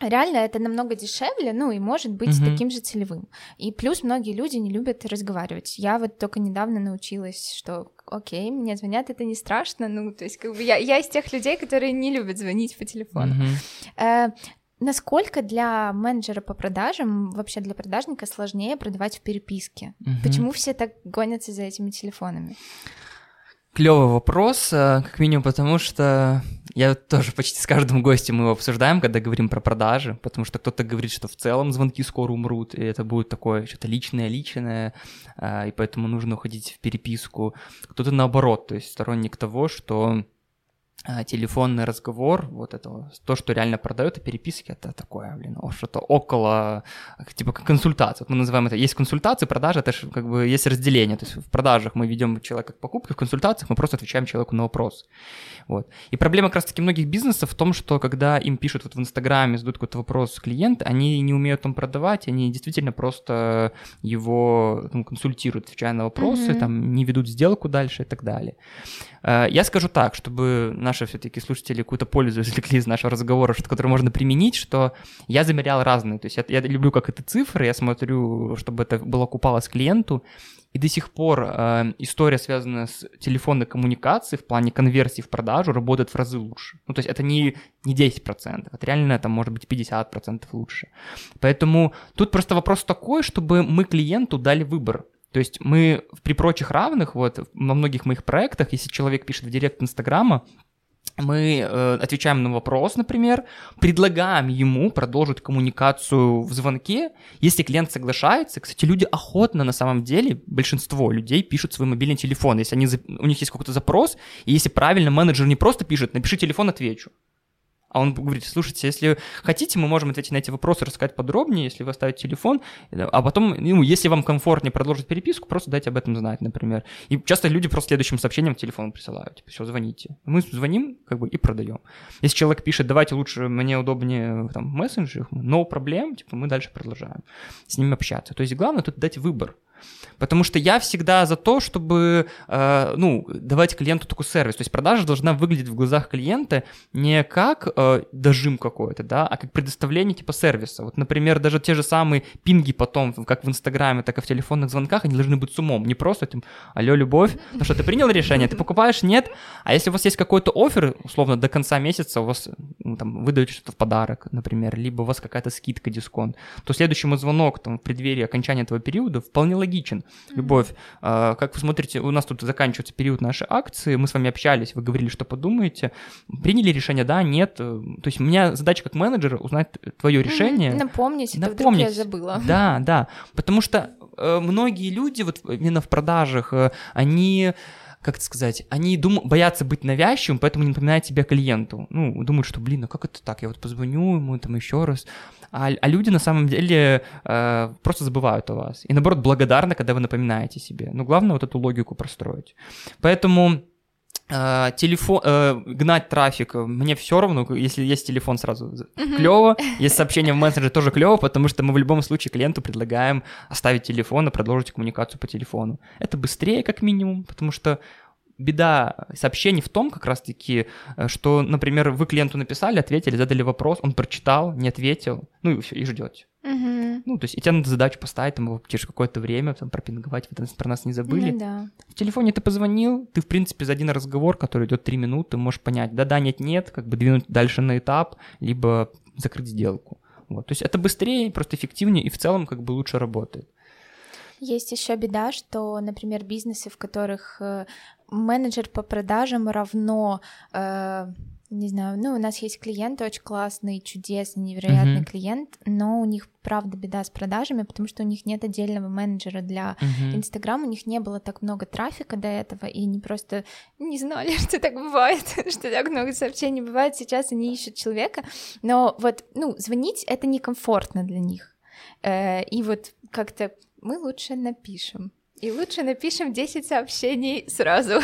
Реально это намного дешевле, ну и может быть uh-huh. таким же целевым. И плюс многие люди не любят разговаривать. Я вот только недавно научилась, что окей, мне звонят, это не страшно. Ну, то есть, как бы я, я из тех людей, которые не любят звонить по телефону. Uh-huh. Насколько для менеджера по продажам, вообще для продажника сложнее продавать в переписке? Угу. Почему все так гонятся за этими телефонами? Клевый вопрос, э, как минимум потому, что я тоже почти с каждым гостем мы его обсуждаем, когда говорим про продажи, потому что кто-то говорит, что в целом звонки скоро умрут, и это будет такое что-то личное-личное, э, и поэтому нужно уходить в переписку. Кто-то наоборот, то есть сторонник того, что телефонный разговор, вот это, то, что реально продает, и переписки, это такое, блин, что-то около, типа как консультация, вот мы называем это, есть консультации, продажи, это же как бы есть разделение, то есть в продажах мы ведем человека к покупке, в консультациях мы просто отвечаем человеку на вопрос, вот. И проблема как раз-таки многих бизнесов в том, что когда им пишут вот в Инстаграме, задают какой-то вопрос клиент, они не умеют там продавать, они действительно просто его ну, консультируют, отвечая на вопросы, mm-hmm. там не ведут сделку дальше и так далее. Э, я скажу так, чтобы наши все-таки слушатели какую-то пользу извлекли из нашего разговора, что, который можно применить, что я замерял разные. То есть я, я люблю как это цифры, я смотрю, чтобы это было окупалось клиенту, и до сих пор э, история, связанная с телефонной коммуникацией в плане конверсии в продажу, работает в разы лучше. Ну, то есть это не, не 10%, это реально это может быть 50% лучше. Поэтому тут просто вопрос такой, чтобы мы клиенту дали выбор. То есть мы при прочих равных, вот на многих моих проектах, если человек пишет в директ Инстаграма, мы э, отвечаем на вопрос, например, предлагаем ему продолжить коммуникацию в звонке, если клиент соглашается. Кстати, люди охотно на самом деле, большинство людей пишут свой мобильный телефон, если они, у них есть какой-то запрос, и если правильно менеджер не просто пишет, напиши телефон, отвечу. А он говорит, слушайте, если хотите, мы можем ответить на эти вопросы, рассказать подробнее, если вы оставите телефон, а потом, ну, если вам комфортнее продолжить переписку, просто дайте об этом знать, например. И часто люди просто следующим сообщением телефон присылают, типа, все, звоните. Мы звоним, как бы, и продаем. Если человек пишет, давайте лучше, мне удобнее там, в мессенджерах, no проблем, типа, мы дальше продолжаем с ними общаться. То есть главное тут дать выбор. Потому что я всегда за то, чтобы э, ну, давать клиенту такой сервис. То есть продажа должна выглядеть в глазах клиента не как э, дожим какой-то, да, а как предоставление типа сервиса. Вот, например, даже те же самые пинги потом, как в Инстаграме, так и в телефонных звонках, они должны быть с умом. Не просто этим, алло, любовь, ну что, ты принял решение, ты покупаешь? Нет. А если у вас есть какой-то офер, условно, до конца месяца у вас ну, там, вы что-то в подарок, например, либо у вас какая-то скидка, дисконт, то следующему звонок там, в преддверии окончания этого периода вполне логичен. Любовь, а, как вы смотрите, у нас тут заканчивается период нашей акции, мы с вами общались, вы говорили, что подумаете, приняли решение, да, нет. То есть у меня задача как менеджера узнать твое решение. Напомнить, напомнить. вдруг я забыла. Да, да, потому что э, многие люди вот именно в продажах, э, они как это сказать, они дум... боятся быть навязчивым, поэтому не напоминают тебя клиенту. Ну, думают, что, блин, ну как это так, я вот позвоню ему там еще раз. А, а люди на самом деле э, просто забывают о вас. И наоборот, благодарны, когда вы напоминаете себе. Но главное вот эту логику простроить. Поэтому Uh, телефон, uh, гнать трафик, мне все равно, если есть телефон сразу mm-hmm. клево, есть сообщение в мессенджере тоже клево, потому что мы в любом случае клиенту предлагаем оставить телефон и продолжить коммуникацию по телефону. Это быстрее как минимум, потому что беда сообщений в том как раз-таки, э, что, например, вы клиенту написали, ответили, задали вопрос, он прочитал, не ответил, ну и все, и ждете. Угу. Ну, то есть и тебе надо задачу поставить, там, его через какое-то время, там, пропинговать, вы про нас не забыли. Ну, да. В телефоне ты позвонил, ты, в принципе, за один разговор, который идет три минуты, можешь понять, да-да, нет-нет, как бы двинуть дальше на этап, либо закрыть сделку. Вот. То есть это быстрее, просто эффективнее и в целом как бы лучше работает. Есть еще беда, что, например, бизнесы, в которых э, менеджер по продажам равно э, не знаю, ну, у нас есть клиент очень классный, чудесный, невероятный uh-huh. клиент, но у них, правда, беда с продажами, потому что у них нет отдельного менеджера для Инстаграм, uh-huh. у них не было так много трафика до этого, и они просто не знали, что так бывает, что так много сообщений бывает, сейчас они ищут человека, но вот, ну, звонить — это некомфортно для них, э, и вот как-то мы лучше напишем. И лучше напишем 10 сообщений сразу.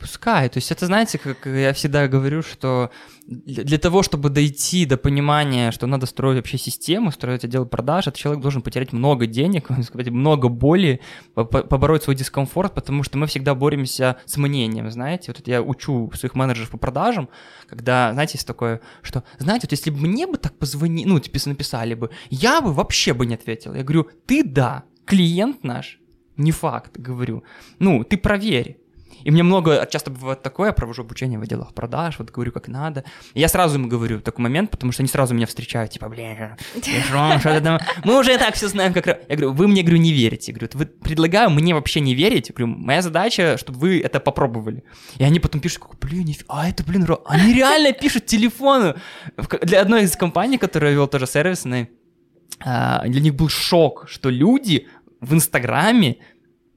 Пускай. То есть это, знаете, как я всегда говорю, что для того, чтобы дойти до понимания, что надо строить вообще систему, строить отдел продаж, этот человек должен потерять много денег, много боли, побороть свой дискомфорт, потому что мы всегда боремся с мнением, знаете. Вот я учу своих менеджеров по продажам, когда, знаете, есть такое, что, знаете, вот если бы мне бы так позвонили, ну, типа написали бы, я бы вообще бы не ответил. Я говорю, ты да, клиент наш, не факт, говорю. Ну, ты проверь. И мне много, часто бывает такое, я провожу обучение в отделах продаж, вот говорю, как надо. И я сразу им говорю такой момент, потому что они сразу меня встречают, типа, блин, что ты там? Мы уже и так все знаем, как... Я говорю, вы мне, говорю, не верите. Я говорю, вы предлагаю мне вообще не верить. Я говорю, моя задача, чтобы вы это попробовали. И они потом пишут, блин, а это, блин, они реально пишут телефону. Для одной из компаний, которая вел тоже сервисный, для них был шок, что люди в Инстаграме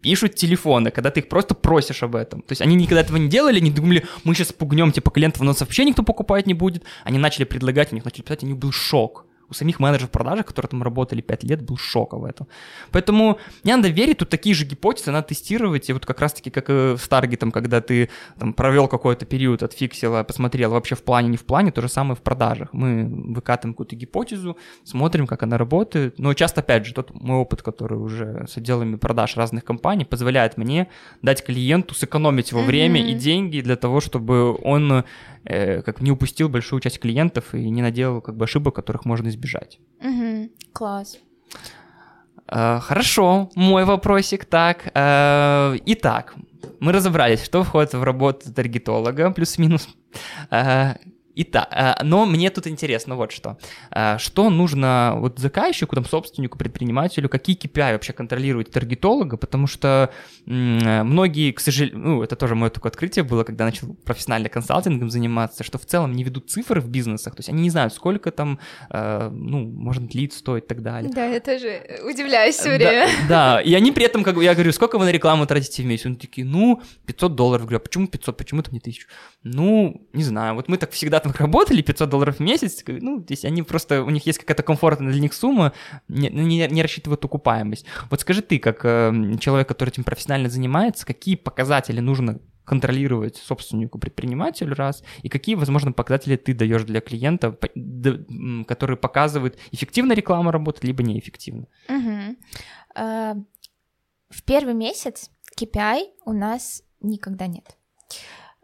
пишут телефоны, когда ты их просто просишь об этом. То есть они никогда этого не делали, не думали, мы сейчас пугнем типа клиентов, но нас вообще никто покупать не будет. Они начали предлагать, у них начали писать, у них был шок у самих менеджеров продажи, которые там работали 5 лет, был шок в этом. Поэтому не надо верить, тут такие же гипотезы надо тестировать, и вот как раз-таки, как и с таргетом, когда ты там провел какой-то период, отфиксил, посмотрел вообще в плане, не в плане, то же самое в продажах. Мы выкатываем какую-то гипотезу, смотрим, как она работает, но часто, опять же, тот мой опыт, который уже с отделами продаж разных компаний, позволяет мне дать клиенту сэкономить его mm-hmm. время и деньги для того, чтобы он э, как не упустил большую часть клиентов и не наделал как бы ошибок, которых можно избежать. Угу, класс. Э, хорошо, мой вопросик так. Э, итак, мы разобрались, что входит в работу таргетолога, плюс-минус. Э, Итак, э, но мне тут интересно вот что. Э, что нужно вот заказчику, там, собственнику, предпринимателю, какие KPI вообще контролирует таргетолога, потому что многие, к сожалению, ну, это тоже мое такое открытие было, когда начал профессионально консалтингом заниматься, что в целом не ведут цифры в бизнесах, то есть они не знают, сколько там, э, ну, может, лид стоит и так далее. Да, я тоже удивляюсь все время. Да, да, и они при этом, как бы, я говорю, сколько вы на рекламу тратите в месяц? Они такие, ну, 500 долларов. Я говорю, а почему 500, почему там не 1000? Ну, не знаю, вот мы так всегда там работали, 500 долларов в месяц, ну, здесь они просто, у них есть какая-то комфортная для них сумма, не, не, не рассчитывают окупаемость. Вот скажи ты, как э, человек, который этим профессионально занимается, какие показатели нужно контролировать собственнику предпринимателю раз, и какие, возможно, показатели ты даешь для клиента, которые показывают, эффективно реклама работает, либо неэффективно. Угу. В первый месяц KPI у нас никогда нет.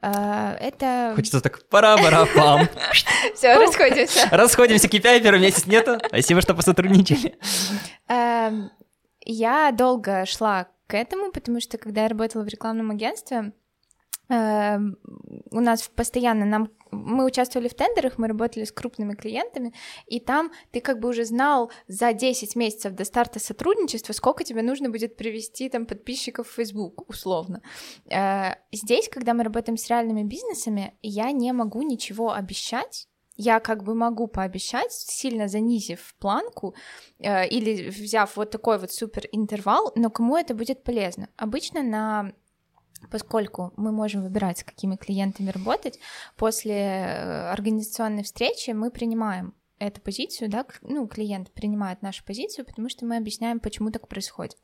А, это... Хочется так пара-пара-пам. Все, расходимся. Расходимся, первый месяц нету. Спасибо, что посотрудничали. Эм, я долго шла к этому, потому что когда я работала в рекламном агентстве, у нас постоянно нам мы участвовали в тендерах, мы работали с крупными клиентами, и там ты как бы уже знал за 10 месяцев до старта сотрудничества, сколько тебе нужно будет привести там подписчиков в Facebook, условно. Э, здесь, когда мы работаем с реальными бизнесами, я не могу ничего обещать, я как бы могу пообещать, сильно занизив планку э, или взяв вот такой вот супер интервал, но кому это будет полезно? Обычно на поскольку мы можем выбирать, с какими клиентами работать, после э, организационной встречи мы принимаем эту позицию, да, ну, клиент принимает нашу позицию, потому что мы объясняем, почему так происходит.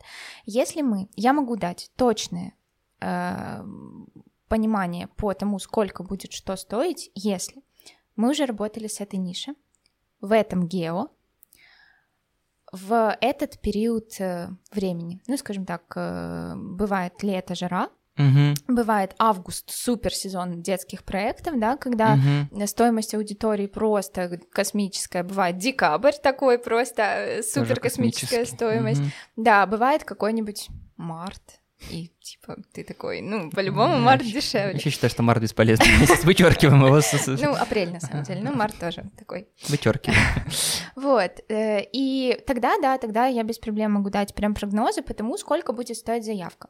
Если мы, я могу дать точное э, понимание по тому, сколько будет что стоить, если мы уже работали с этой нишей, в этом гео, в этот период э, времени, ну, скажем так, э, бывает лето, жара, Угу. Бывает август, супер сезон детских проектов, да, когда Мгм. стоимость аудитории просто космическая. Бывает декабрь такой просто э, супер космическая стоимость. Мгм. Да, бывает какой-нибудь март. И типа ты такой, ну, по-любому Я март дешевле. Я считаю, что март бесполезный месяц. Вычеркиваем его. Ну, апрель на самом деле, ну, март тоже такой. Вычеркиваем. Вот, э, и тогда, да, тогда я без проблем могу дать прям прогнозы по тому, сколько будет стоить заявка.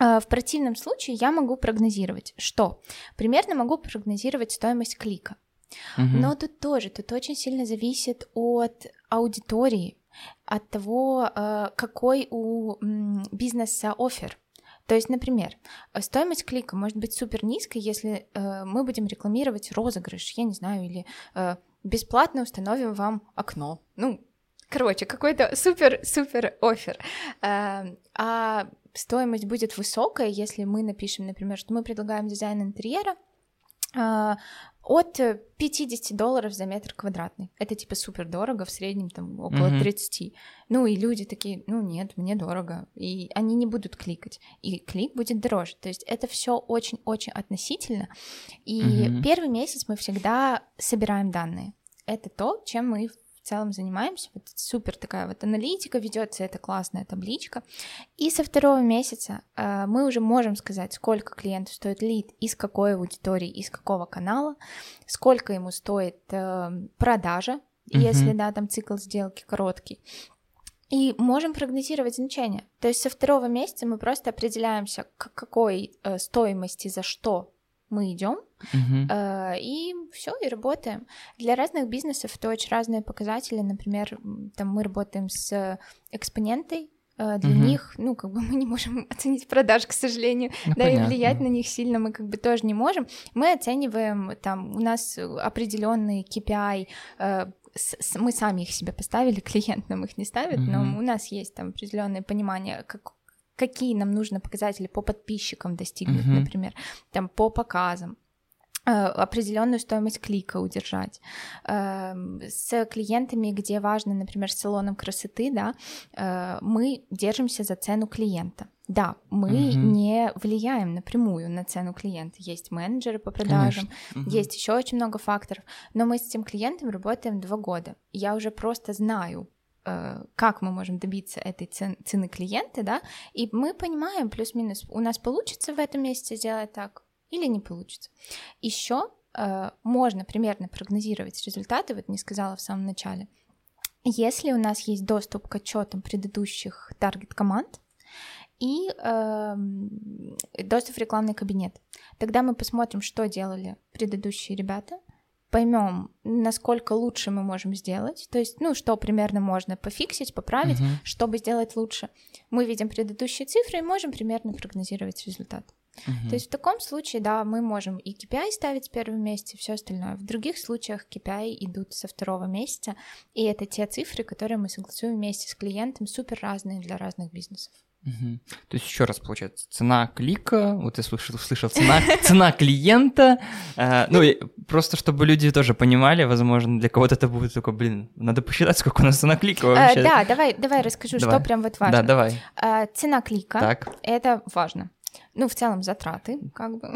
Э, В противном случае я могу прогнозировать, что примерно могу прогнозировать стоимость клика. Мгм. Но тут тоже, тут очень сильно зависит от аудитории, от того, э, какой у бизнеса офер. То есть, например, стоимость клика может быть супер низкой, если э, мы будем рекламировать розыгрыш, я не знаю, или э, бесплатно установим вам окно. Ну, короче, какой-то супер-супер офер. А стоимость будет высокая, если мы напишем, например, что мы предлагаем дизайн интерьера, а, от э, 50 долларов за метр квадратный. Это типа супер дорого, в среднем там около. 30. Ну и люди такие, ну нет, мне дорого. И они не будут кликать. И клик будет дороже. То есть это все очень-очень относительно. И Мгм. первый месяц мы всегда собираем данные. Это то, чем мы в целом занимаемся. Вот супер такая вот аналитика ведется, это классная табличка. И со второго месяца э, мы уже можем сказать, сколько клиенту стоит лид, из какой аудитории, из какого канала, сколько ему стоит э, продажа, Мгм. если, да, там цикл сделки короткий. И можем прогнозировать значения. То есть со второго месяца мы просто определяемся, к какой э, стоимости за что мы идем, Мгм. Э, И все, и работаем. Для разных бизнесов это очень разные показатели. Например, там мы работаем с экспонентой. э, Для Мгм. них, ну, как бы мы не можем оценить продаж, к сожалению, Ну, да, и понятно. влиять на них сильно мы как бы тоже не можем. Мы оцениваем, там, у нас определенный KPI, э, с- с- мы сами их себе поставили, клиент нам их не ставит, но Мгм. у нас есть там определенное понимание, как, какие нам нужно показатели по подписчикам достигнуть, Мгм. например, там по показам э, определенную стоимость клика удержать. Эм, С клиентами, где важно, например, с салоном красоты, да, э, мы держимся за цену клиента. Да, мы Мгм. не влияем напрямую на цену клиента. Есть менеджеры по продажам, Конечно. Мгм. есть еще очень много факторов, но мы с этим клиентом работаем два года. Я уже просто знаю, как мы можем добиться этой цен- цены клиента, да, и мы понимаем плюс-минус, у нас получится в этом месяце сделать так или не получится. Еще э, можно примерно прогнозировать результаты, вот не сказала в самом начале. Если у нас есть доступ к отчетам предыдущих таргет команд и эм, доступ в рекламный кабинет, тогда мы посмотрим, что делали предыдущие ребята, поймем, насколько лучше мы можем сделать, то есть, ну, что примерно можно пофиксить, поправить, Мгм. чтобы сделать лучше. Мы видим предыдущие цифры и можем примерно прогнозировать результат. Мгм. То есть в таком случае, да, мы можем и KPI ставить в первом месяце, все остальное. В других случаях KPI идут со второго месяца, и это те цифры, которые мы согласуем вместе с клиентом, супер разные для разных бизнесов. То есть еще раз получается цена клика, вот я слышал, слышал цена, цена клиента, э, ну и просто чтобы люди тоже понимали, возможно, для кого-то это будет такой, блин, надо посчитать, сколько у нас цена клика Э, вообще. да, давай, давай расскажу, Давай. что прям вот важно. Да, давай. Э, цена клика, Так, это важно. Ну, в целом затраты, как бы.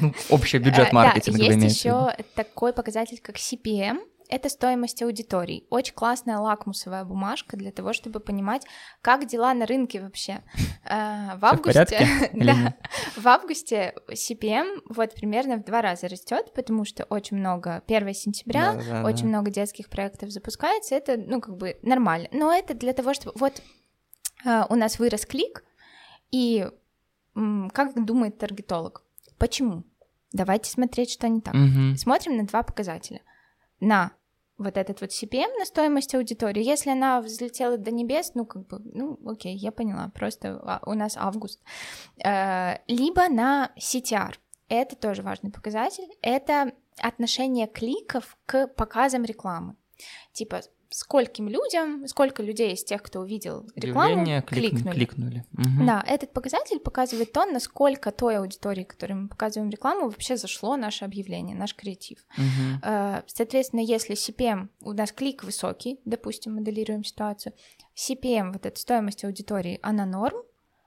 ну, общий бюджет Э, маркетинга Да, есть еще такой показатель, как CPM. Это стоимость аудитории. Очень классная лакмусовая бумажка для того, чтобы понимать, как дела на рынке вообще. Э, В августе, да, в августе CPM вот примерно в два раза растет, потому что очень много 1 сентября, Да, да, очень да. много детских проектов запускается. Это, ну, как бы нормально. Но это для того, чтобы вот э, у нас вырос клик, и как думает таргетолог? Почему? Давайте смотреть, что не так. Мгм. Смотрим на два показателя. На вот этот вот CPM на стоимость аудитории. Если она взлетела до небес, ну, как бы, ну, окей, я поняла, просто а, у нас август. Э, либо на CTR. Это тоже важный показатель. Это отношение кликов к показам рекламы. Типа, скольким людям, сколько людей из тех, кто увидел рекламу, Объявление клик- кликнули. кликнули. Мгм. Да, этот показатель показывает то, насколько той аудитории, которой мы показываем рекламу, вообще зашло наше объявление, наш креатив. Э, Соответственно, если CPM, у нас клик высокий, допустим, моделируем ситуацию, CPM, вот эта стоимость аудитории, она норм,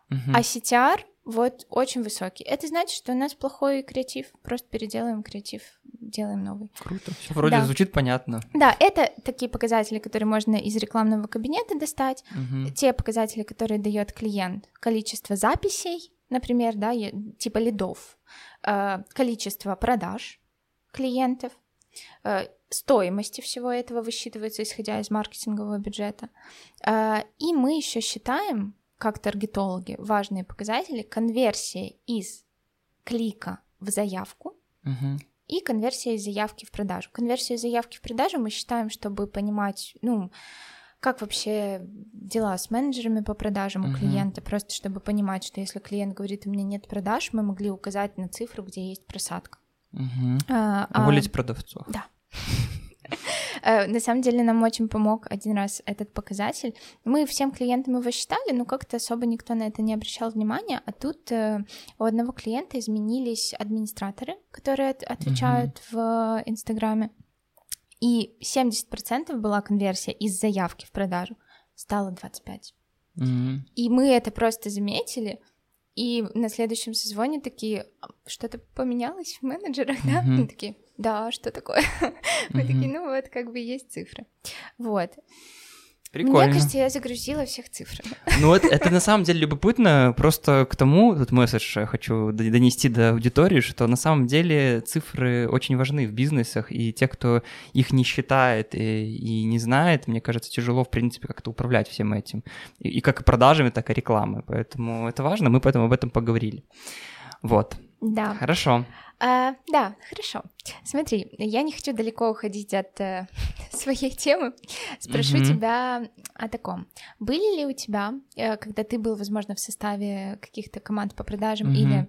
Мгм. а CTR вот очень высокий. Это значит, что у нас плохой креатив, просто переделаем креатив, делаем новый. Круто. Все вроде Да. звучит понятно. Да, это такие показатели, которые можно из рекламного кабинета достать. Мгм. Те показатели, которые дает клиент, количество записей, например, да, типа лидов, э, количество продаж клиентов, э, стоимости всего этого высчитывается, исходя из маркетингового бюджета. Э, И мы еще считаем, как таргетологи, важные показатели конверсии из клика в заявку Мгм. и конверсия из заявки в продажу. Конверсию заявки в продажу мы считаем, чтобы понимать, ну, как вообще дела с менеджерами по продажам у Мгм. клиента, просто чтобы понимать, что если клиент говорит, у меня нет продаж, мы могли указать на цифру, где есть просадка. Мгм. А, а, Уволить продавцов. э, на самом деле нам очень помог один раз этот показатель. Мы всем клиентам его считали, но как-то особо никто на это не обращал внимания, а тут э, у одного клиента изменились администраторы, которые от- отвечают в Инстаграме, и 70% была конверсия из заявки в продажу, стало 25%. Мгм. И мы это просто заметили, и на следующем созвоне такие, «А, что-то поменялось в менеджерах, да? Мы такие, да, что такое? Мы такие, ну вот, как бы есть цифры. Вот. Прикольно. Мне кажется, я загрузила всех цифрами. Ну, это, это на самом деле любопытно, просто к тому, тут месседж я хочу донести до аудитории, что на самом деле цифры очень важны в бизнесах, и те, кто их не считает и, и не знает, мне кажется, тяжело, в принципе, как-то управлять всем этим. И, и как и продажами, так и рекламой. Поэтому это важно, мы поэтому об этом поговорили. Вот, Да. хорошо. А, да, хорошо. Смотри, я не хочу далеко уходить от э, своей темы. Спрошу Мгм. тебя о таком. Были ли у тебя, э, когда ты был, возможно, в составе каких-то команд по продажам Мгм. или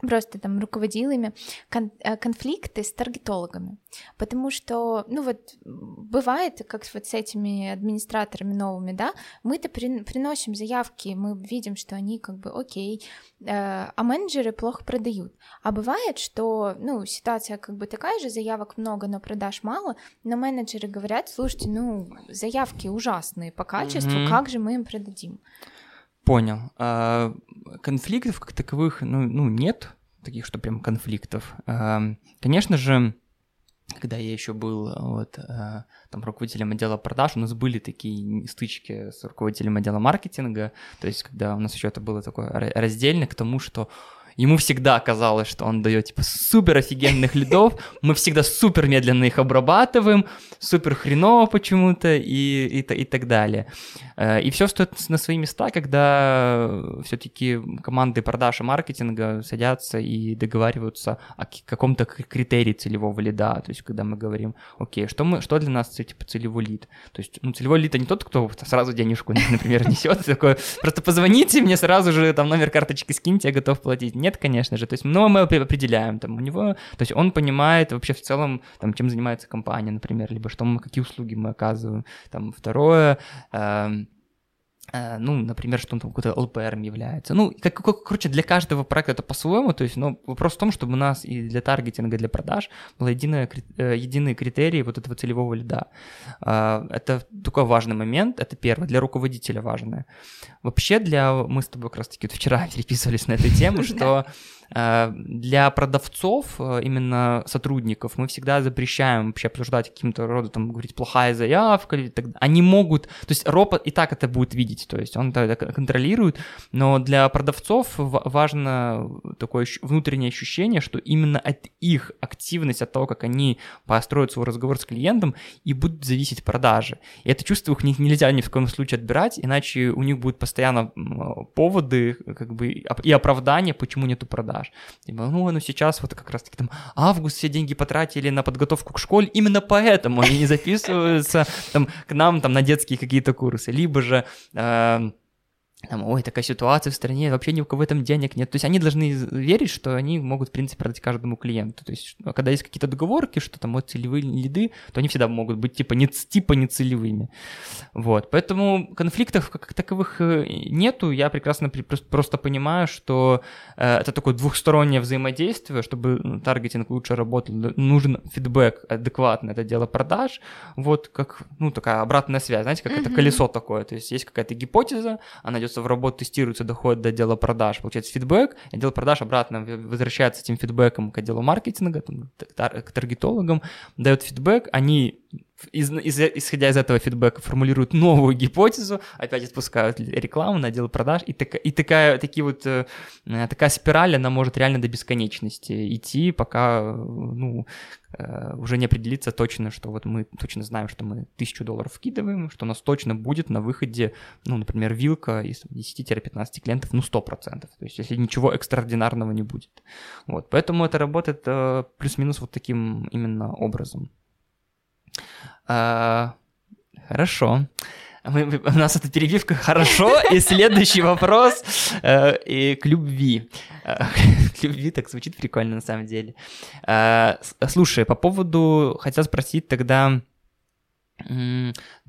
просто там руководил ими, кон- э, конфликты с таргетологами? Потому что, ну вот, бывает, как вот с этими администраторами новыми, да, мы-то прин- приносим заявки, мы видим, что они как бы окей, э, а менеджеры плохо продают. А бывает, что, ну, ситуация как бы такая же, заявок много, но продаж мало, но менеджеры говорят, слушайте, ну, заявки ужасные по качеству, Мгм. как же мы им продадим? Понял. А, конфликтов как таковых, ну, ну, нет таких, что прям конфликтов. А, конечно же, когда я еще был вот, а, там руководителем отдела продаж, у нас были такие стычки с руководителем отдела маркетинга, то есть когда у нас еще это было такое ра- раздельно к тому, что Ему всегда казалось, что он дает типа супер офигенных лидов, мы всегда супер медленно их обрабатываем, супер хреново почему-то и, и, и так далее. Э, И все стоит на свои места, когда все-таки команды продаж и маркетинга садятся и договариваются о каком-то критерии целевого лида. То есть, когда мы говорим, окей, что, мы, что для нас типа, целевой лид? То есть, ну, целевой лид это не тот, кто сразу денежку, например, несет, такой, просто позвоните мне сразу же, там, номер карточки скиньте, я готов платить. Нет, конечно же. То есть, но мы опре- определяем, там, у него, то есть, он понимает вообще в целом, там, чем занимается компания, например, либо что мы, какие услуги мы оказываем. Там, второе, э, ну, например, что он там какой-то ЛПР является. Ну, как, как- короче, для каждого проекта это по-своему, то есть, ну, вопрос в том, чтобы у нас и для таргетинга, и для продаж было единое, э, единые критерии вот этого целевого лида. А, Это такой важный момент, это первое, для руководителя важное. Вообще для, мы с тобой как раз-таки вот вчера переписывались на эту тему, что э, для продавцов, э, именно сотрудников, мы всегда запрещаем вообще обсуждать каким-то рода, там, говорить, плохая заявка, или так. Они могут, то есть робот и так это будет видеть, то есть он это контролирует, но для продавцов ва- важно такое внутреннее ощущение, что именно от их активности, от того, как они построят свой разговор с клиентом, и будут зависеть продажи. И это чувство у них нельзя ни в коем случае отбирать, иначе у них будут постоянно поводы как бы, и оправдания, почему нету продаж. Продаж. Типа, ну, ну сейчас вот как раз-таки там август все деньги потратили на подготовку к школе, именно поэтому они не записываются там, к нам там на детские какие-то курсы. Либо же... Э, там, ой, такая ситуация в стране, вообще ни у кого этом денег нет. То есть они должны верить, что они могут, в принципе, продать каждому клиенту. То есть, когда есть какие-то договорки, что там вот целевые лиды, то они всегда могут быть типа не, типа не целевыми. Вот, поэтому конфликтов как таковых э, нету. Я прекрасно просто понимаю, что э, это такое двухстороннее взаимодействие, чтобы ну, таргетинг лучше работал, нужен фидбэк адекватный, это дело продаж. Вот как, ну, такая обратная связь, знаете, как mm-hmm. это колесо такое. То есть есть какая-то гипотеза, она идет идется в работу, тестируется, доходит до отдела продаж, получается фидбэк, отдел продаж обратно возвращается этим фидбэком к отделу маркетинга, там, к таргетологам, дает фидбэк, они из, из, исходя из этого фидбэка формулируют новую гипотезу, опять отпускают рекламу на отдел продаж, и, так, и такая, такие вот, э, такая спираль, она может реально до бесконечности идти, пока ну, э, уже не определиться точно, что вот мы точно знаем, что мы тысячу долларов вкидываем, что у нас точно будет на выходе, ну, например, вилка из 10-15 клиентов, ну, 100%. То есть если ничего экстраординарного не будет. Вот, поэтому это работает э, плюс-минус вот таким именно образом. А, хорошо. Мы, у нас эта перебивка хорошо, и следующий вопрос э, и к любви. Э, к любви так звучит прикольно на самом деле. Э, слушай, по поводу, хотел спросить тогда,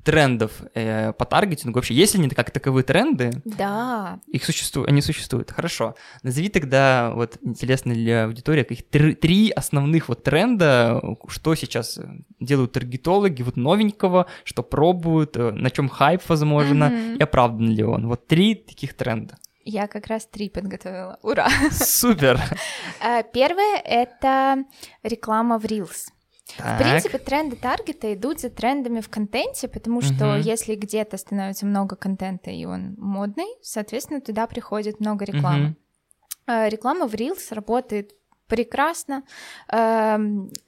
трендов э, по таргетингу вообще есть ли они как таковые тренды? Да. Их существуют, они существуют. Хорошо. Назови тогда вот интересно для аудитории каких три, три основных вот тренда, что сейчас делают таргетологи вот новенького, что пробуют, э, на чем хайп возможно mm-hmm. и оправдан ли он. Вот три таких тренда. Я как раз три подготовила. Ура! Супер! Э, первое — это реклама в Reels. Так. В принципе, тренды таргета идут за трендами в контенте, потому что угу. если где-то становится много контента и он модный, соответственно, туда приходит много рекламы. Угу. Реклама в Reels работает прекрасно, э,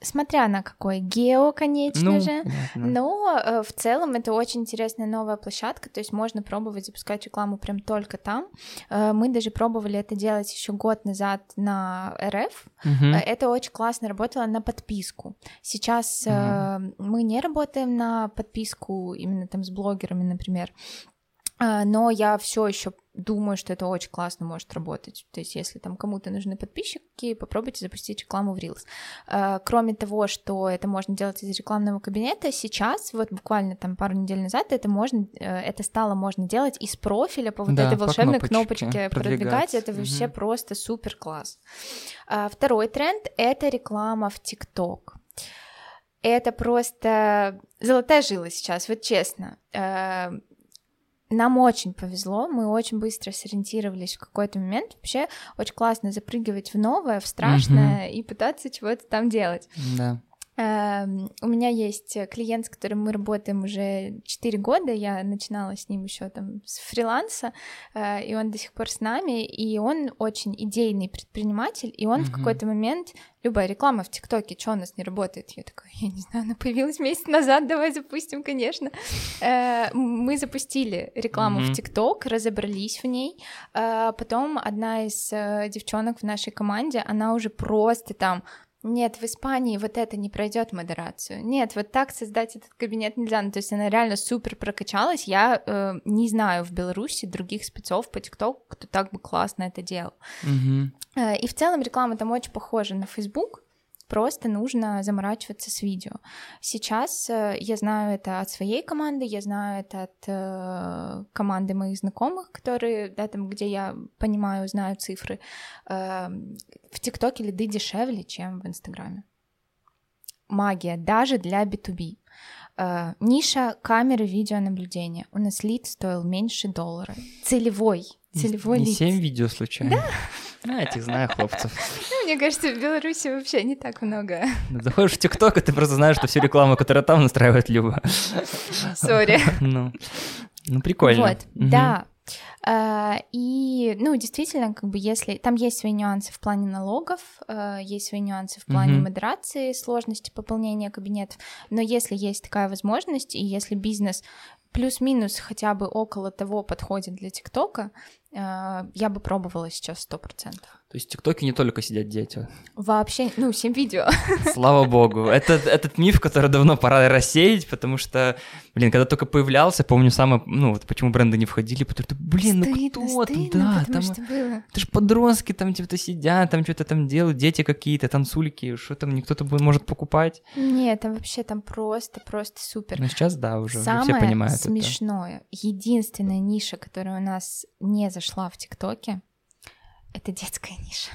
смотря на какой гео, конечно ну, же, понятно. но э, в целом это очень интересная новая площадка, то есть можно пробовать запускать рекламу прям только там. Э, мы даже пробовали это делать еще год назад на РФ. Угу. Э, это очень классно работало на подписку. Сейчас угу. э, мы не работаем на подписку именно там с блогерами, например. А, но я все еще думаю, что это очень классно может работать. То есть, если там кому-то нужны подписчики, попробуйте запустить рекламу в Reels. А, кроме того, что это можно делать из рекламного кабинета, сейчас, вот буквально там пару недель назад, это можно, э, это стало можно делать из профиля по вот да, этой волшебной по кнопочке, кнопочке продвигать. продвигать. Это угу. вообще просто супер класс. А, второй тренд — это реклама в ТикТок это просто золотая жила сейчас, вот честно. Нам очень повезло, мы очень быстро сориентировались в какой-то момент. Вообще очень классно запрыгивать в новое, в страшное mm-hmm. и пытаться чего-то там делать. Да. Эм, у меня есть клиент, с которым мы работаем уже 4 года. Я начинала с ним еще там с фриланса, э, и он до сих пор с нами. И он очень идейный предприниматель, и он mm-hmm. в какой-то момент любая реклама в ТикТоке, что у нас не работает? Я такая, я не знаю, она появилась месяц назад, давай запустим, конечно. Э, мы запустили рекламу mm-hmm. в ТикТок, разобрались в ней. Э, потом одна из девчонок в нашей команде, она уже просто там нет, в Испании вот это не пройдет модерацию. Нет, вот так создать этот кабинет нельзя. Ну, то есть она реально супер прокачалась. Я э, не знаю в Беларуси других спецов по ТикТоку, кто так бы классно это делал. Угу. Э, и в целом реклама там очень похожа на Facebook просто нужно заморачиваться с видео. Сейчас э, я знаю это от своей команды, я знаю это от э, команды моих знакомых, которые, да, там, где я понимаю, знаю цифры. Э, в ТикТоке лиды дешевле, чем в Инстаграме. Магия, даже для B2B. Uh, ниша камеры видеонаблюдения. У нас лид стоил меньше доллара. Целевой. Целевой не, лид. Не 7 видео случайно? Да. А, этих знаю хлопцев. Ну, мне кажется, в Беларуси вообще не так много. Ну, заходишь в ТикТок, и ты просто знаешь, что всю рекламу, которая там настраивает Люба. Сори. Ну, ну, прикольно. Вот, да. Uh, и, ну, действительно, как бы если... Там есть свои нюансы в плане налогов, uh, есть свои нюансы в плане uh-huh. модерации, сложности пополнения кабинетов, но если есть такая возможность, и если бизнес плюс-минус хотя бы около того подходит для ТикТока, э, я бы пробовала сейчас сто процентов. То есть в ТикТоке не только сидят дети. Вообще, ну, 7 видео. Слава богу. Это этот миф, который давно пора рассеять, потому что, блин, когда только появлялся, помню самое, ну, вот почему бренды не входили, потому что, блин, стыдно, ну кто стыдно, туда? Потому Там, что было. это же подростки там типа сидят, там что-то там делают, дети какие-то, танцульки, что там никто то может покупать. Нет, там вообще там просто, просто супер. Но сейчас, да, уже, Самое все понимают это. смешное, единственная ниша, которая у нас не зашла в ТикТоке, это детская ниша.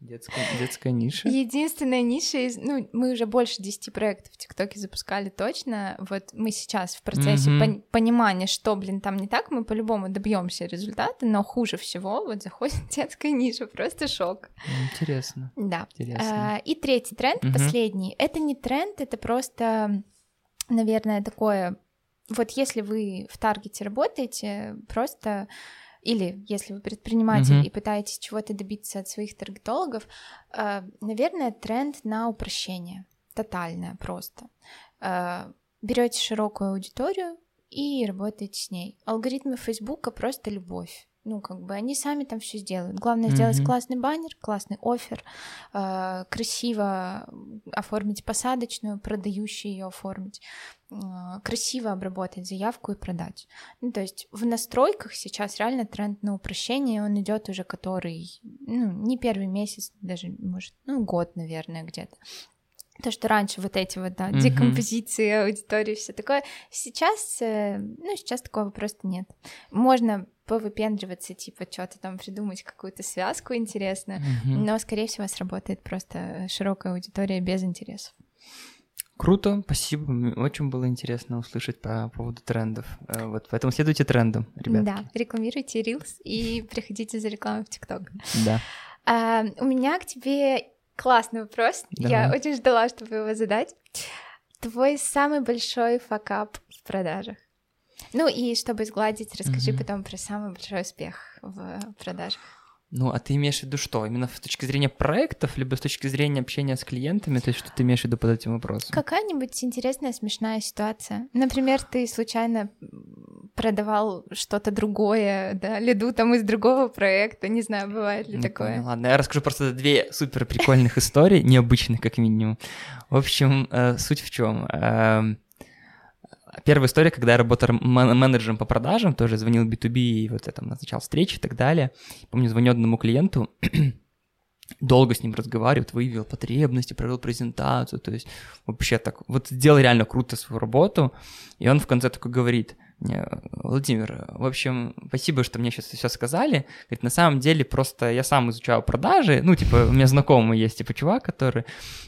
Детская, детская ниша. Единственная ниша из... Ну, мы уже больше 10 проектов в ТикТоке запускали точно. Вот мы сейчас в процессе Мгм. пон- понимания, что, блин, там не так, мы по-любому добьемся результата, но хуже всего вот заходит детская ниша, просто шок. Интересно. Да. Интересно. А, И третий тренд, Мгм. последний. Это не тренд, это просто, наверное, такое... Вот если вы в таргете работаете, просто... Или если вы предприниматель Мгм. и пытаетесь чего-то добиться от своих таргетологов, э, наверное, тренд на упрощение. Тотальное просто. Берете широкую аудиторию и работаете с ней. Алгоритмы Фейсбука просто любовь. Ну, как бы они сами там все сделают. Главное сделать Мгм. классный баннер, классный офер, э, красиво оформить посадочную, продающую ее оформить, э, красиво обработать заявку и продать. Ну, то есть в настройках сейчас реально тренд на упрощение, он идет уже который, ну, не первый месяц, даже, может, ну, год, наверное, где-то. То, что раньше вот эти вот, да, Мгм. декомпозиции аудитории, все такое. Сейчас, э, ну, сейчас такого просто нет. Можно повыпендриваться, типа, что-то там придумать, какую-то связку интересную, Мгм. но, скорее всего, сработает просто широкая аудитория без интересов. Круто, спасибо. Очень было интересно услышать по поводу трендов. Э, Вот, поэтому следуйте трендам, ребят. Да, рекламируйте Reels и приходите за рекламой в ТикТок. Да. А, у меня к тебе классный вопрос. Я Давай. очень ждала, чтобы его задать. Твой самый большой факап в продажах. Ну и чтобы сгладить, расскажи Мгм. потом про самый большой успех в продажах. Ну, а ты имеешь в виду что? Именно с точки зрения проектов, либо с точки зрения общения с клиентами? То есть что ты имеешь в виду под этим вопросом? Какая-нибудь интересная, смешная ситуация. Например, ты случайно продавал что-то другое, да, лиду там из другого проекта, не знаю, бывает ли Не такое. понял. Ладно, я расскажу просто две супер прикольных истории, необычных как минимум. В общем, э, суть в чем? Первая история, когда я работал мен- менеджером по продажам, тоже звонил B2B и вот там назначал встречи и так далее. Помню, звоню одному клиенту, долго с ним разговаривал, выявил потребности, провел презентацию, то есть вообще так, вот сделал реально круто свою работу, и он в конце такой говорит, Владимир, в общем, спасибо, что мне сейчас все сказали. Говорит, на самом деле просто я сам изучаю продажи. Ну, типа, у меня знакомый есть, типа, чувак, который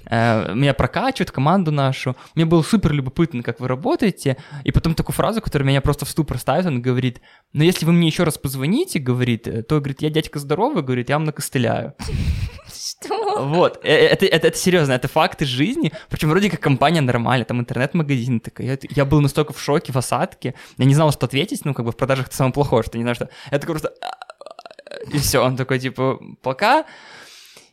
э, меня прокачивает, команду нашу. Мне было супер любопытно, как вы работаете. И потом такую фразу, которая меня просто в ступор ставит, он говорит, ну, если вы мне еще раз позвоните, говорит, э, то, говорит, я дядька здоровый, говорит, я вам накостыляю. Что? Вот, э, э, это, это, это серьезно, это факты жизни. Причем вроде как компания нормальная, там интернет-магазин такой. Я, я был настолько в шоке, в осадке. Я не знал, что ответить, ну, как бы в продажах это самое плохое, что не знаю, что... Такой просто... И все, он такой, типа, пока.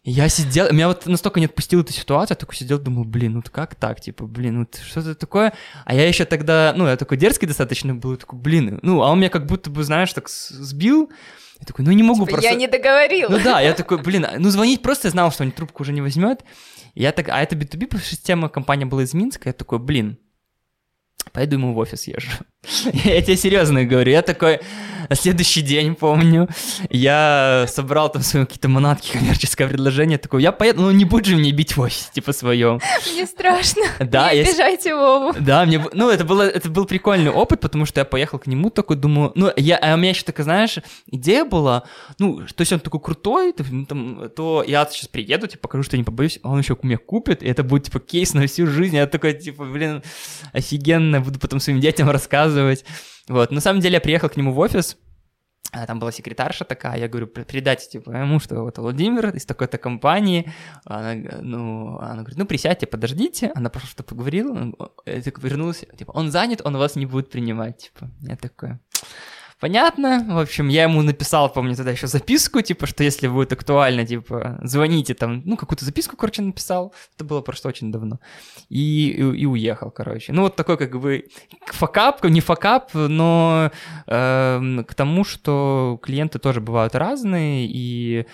Я сидел, меня вот настолько не отпустила эта ситуация, я такой сидел, думал, блин, ну как так, типа, блин, ну что это такое? А я еще тогда, ну, я такой дерзкий достаточно был, такой, блин, ну, а он меня как будто бы, знаешь, так сбил. Я такой, ну не могу Типа, просто... Я не договорила. Ну да, я такой, блин, ну звонить просто я знал, что он трубку уже не возьмет. Я так, а это B2B система, компания была из Минска, я такой, блин, пойду ему в офис езжу. Я тебе серьезно говорю, я такой, на следующий день, помню, я собрал там свои какие-то манатки, коммерческое предложение, такой, я поеду, ну не будь же мне бить в офисе, типа, своем. Мне страшно. Да, не я обижайте Вову. да, мне, ну, это, было, это был прикольный опыт, потому что я поехал к нему такой, думаю, ну, я, а у меня еще такая, знаешь, идея была, ну, то есть он такой крутой, то, ну, там, то я сейчас приеду, типа, покажу, что я не побоюсь, а он еще меня купит, и это будет, типа, кейс на всю жизнь, я такой, типа, блин, офигенно, буду потом своим детям рассказывать, вот, на самом деле я приехал к нему в офис, а там была секретарша такая, я говорю, «При- передайте, типа, ему, что вот Владимир из такой-то компании, она, ну, она говорит, ну, присядьте, подождите, она просто поговорила, он- э, так вернулась, типа, он занят, он вас не будет принимать, типа, я такой, понятно. В общем, я ему написал, помню, тогда еще записку, типа, что если будет актуально, типа, звоните там, ну, какую-то записку, короче, написал. Это было просто очень давно. И, и, и уехал, короче. Ну, вот такой, как бы, fuckup, не fuckup, но э, к тому, что клиенты тоже бывают разные, и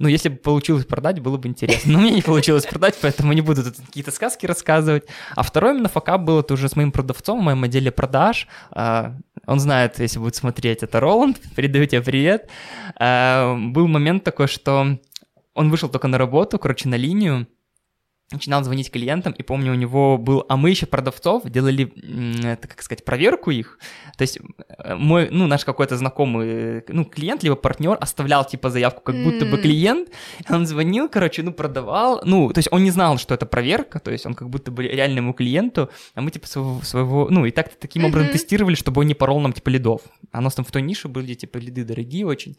ну, если бы получилось продать, было бы интересно. Но мне не получилось продать, поэтому не буду тут какие-то сказки рассказывать. А второй именно fuckup был это уже с моим продавцом в моем отделе продаж. А, он знает, если будет смотреть, это Роланд. Передаю тебе привет. А, был момент такой, что он вышел только на работу, короче, на линию, начинал звонить клиентам, и помню, у него был, а мы еще продавцов делали, это, как сказать, проверку их, то есть э, мой, ну, наш какой-то знакомый, ну, клиент, либо партнер оставлял, типа, заявку, как будто бы клиент, он звонил, короче, ну, продавал, ну, то есть он не знал, что это проверка, то есть он как будто бы реальному клиенту, а мы, типа, своего, своего ну, и так таким образом тестировали, чтобы он не порол нам, типа, лидов, а у нас там в той нише были, типа, лиды дорогие очень,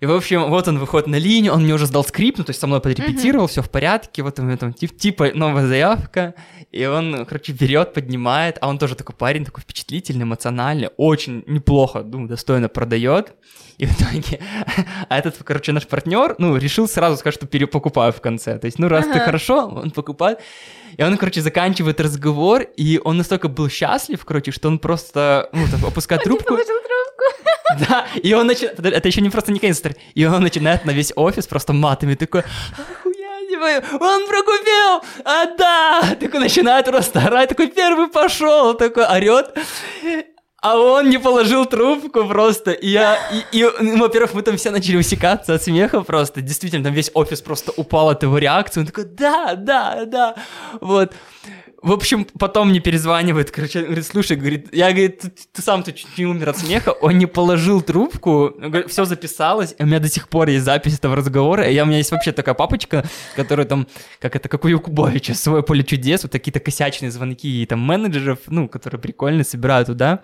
и, в общем, вот он выходит на линию, он мне уже сдал скрипт, ну, то есть со мной подрепетировал, mm-hmm. все в порядке, вот у меня там тип, типа новая заявка, и он, короче, берет, поднимает, а он тоже такой парень, такой впечатлительный, эмоциональный, очень неплохо, думаю, достойно продает. И в итоге, а этот, короче, наш партнер, ну, решил сразу сказать, что перепокупаю в конце. То есть, ну, раз ага. ты хорошо, он покупает. И он, короче, заканчивает разговор, и он настолько был счастлив, короче, что он просто, ну, так, опускает трубку. Да, и он начинает... Это еще не просто не конец И он начинает на весь офис просто матами такой... Он прокупил! А да! Такой начинает просто орать, такой первый пошел, такой орет. А он не положил трубку просто, и я, и, и ну, во-первых, мы там все начали усекаться от смеха просто, действительно, там весь офис просто упал от его реакции, он такой, да, да, да, вот. В общем, потом мне перезванивает, короче, говорит, слушай, говорит, я, говорит, ты, ты сам ты чуть не умер от смеха, он не положил трубку, все записалось, и у меня до сих пор есть запись этого разговора, и я, у меня есть вообще такая папочка, которая там, как это, как у Якубовича, свое поле чудес, вот такие-то косячные звонки и там менеджеров, ну, которые прикольно собирают туда,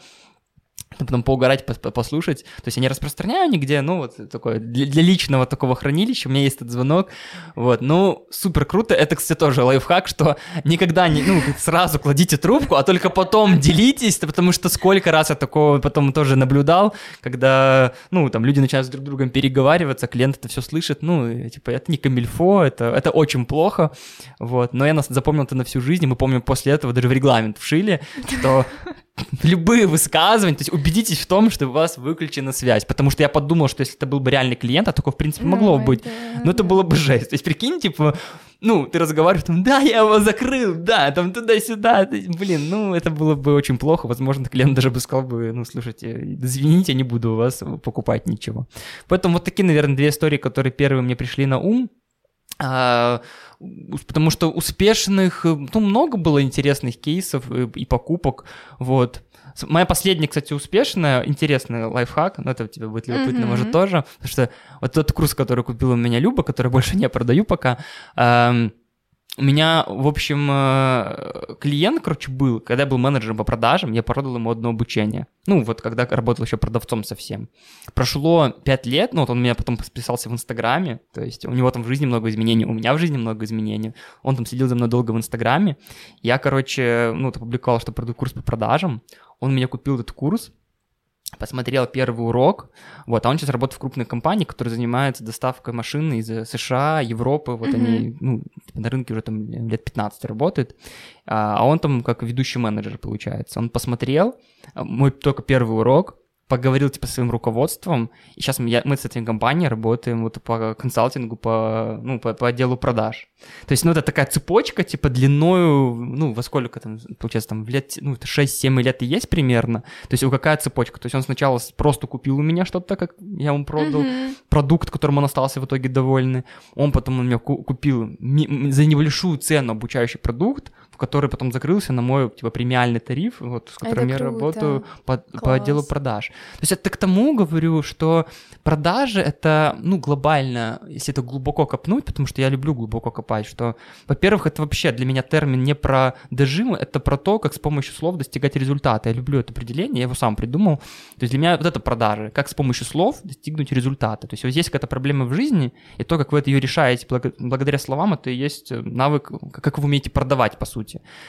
потом поугарать, послушать. То есть я не распространяю нигде, ну вот такое, для, для личного такого хранилища. У меня есть этот звонок, вот, ну, супер круто. Это, кстати, тоже лайфхак, что никогда не, ну, сразу кладите трубку, а только потом делитесь, потому что сколько раз я такого потом тоже наблюдал, когда, ну, там люди начинают друг другом переговариваться, клиент это все слышит, ну, типа, это не камильфо, это, это очень плохо, вот, но я нас запомнил это на всю жизнь, мы помним после этого даже в регламент вшили, что любые высказывания, то есть убедитесь в том, что у вас выключена связь, потому что я подумал, что если это был бы реальный клиент, а такое, в принципе, могло бы быть, но это было бы жесть. То есть, прикинь, типа, ну, ты разговариваешь, там, да, я его закрыл, да, там туда-сюда, блин, ну, это было бы очень плохо, возможно, клиент даже бы сказал бы, ну, слушайте, извините, не буду у вас покупать ничего. Поэтому вот такие, наверное, две истории, которые первые мне пришли на ум, а, потому что успешных, ну, много было интересных кейсов и, и покупок, вот. Моя последняя, кстати, успешная, интересный лайфхак, но это у тебя будет любопытно, mm-hmm. может, тоже, потому что вот тот курс, который купила у меня Люба, который больше не продаю пока, эм, у меня, в общем, э, клиент, короче, был, когда я был менеджером по продажам, я продал ему одно обучение. Ну, вот когда работал еще продавцом совсем. Прошло пять лет, ну, вот он меня потом подписался в Инстаграме, то есть у него там в жизни много изменений, у меня в жизни много изменений. Он там следил за мной долго в Инстаграме. Я, короче, ну, опубликовал, что продаю курс по продажам. Он меня купил этот курс, посмотрел первый урок, вот, а он сейчас работает в крупной компании, которая занимается доставкой машин из США, Европы, вот mm-hmm. они, ну, на рынке уже там лет 15 работают, а он там как ведущий менеджер, получается. Он посмотрел, мой только первый урок, поговорил типа с своим руководством, и сейчас мы, я, мы с этой компанией работаем вот по консалтингу, по, ну, по, по отделу продаж. То есть, ну, это такая цепочка, типа, длиною, ну, во сколько там, получается, там, в лет, ну, 6-7 лет и есть примерно. То есть, у какая цепочка? То есть, он сначала просто купил у меня что-то, как я ему продал, mm-hmm. продукт, которым он остался в итоге довольный. Он потом у меня купил за небольшую цену обучающий продукт, который потом закрылся на мой, типа, премиальный тариф, вот, с которым я работаю по, по отделу продаж. То есть это к тому говорю, что продажи — это, ну, глобально, если это глубоко копнуть, потому что я люблю глубоко копать, что, во-первых, это вообще для меня термин не про дожимы, это про то, как с помощью слов достигать результата. Я люблю это определение, я его сам придумал. То есть для меня вот это продажи, как с помощью слов достигнуть результата. То есть вот есть какая-то проблема в жизни, и то, как вы это ее решаете благодаря словам, это и есть навык, как вы умеете продавать, по сути.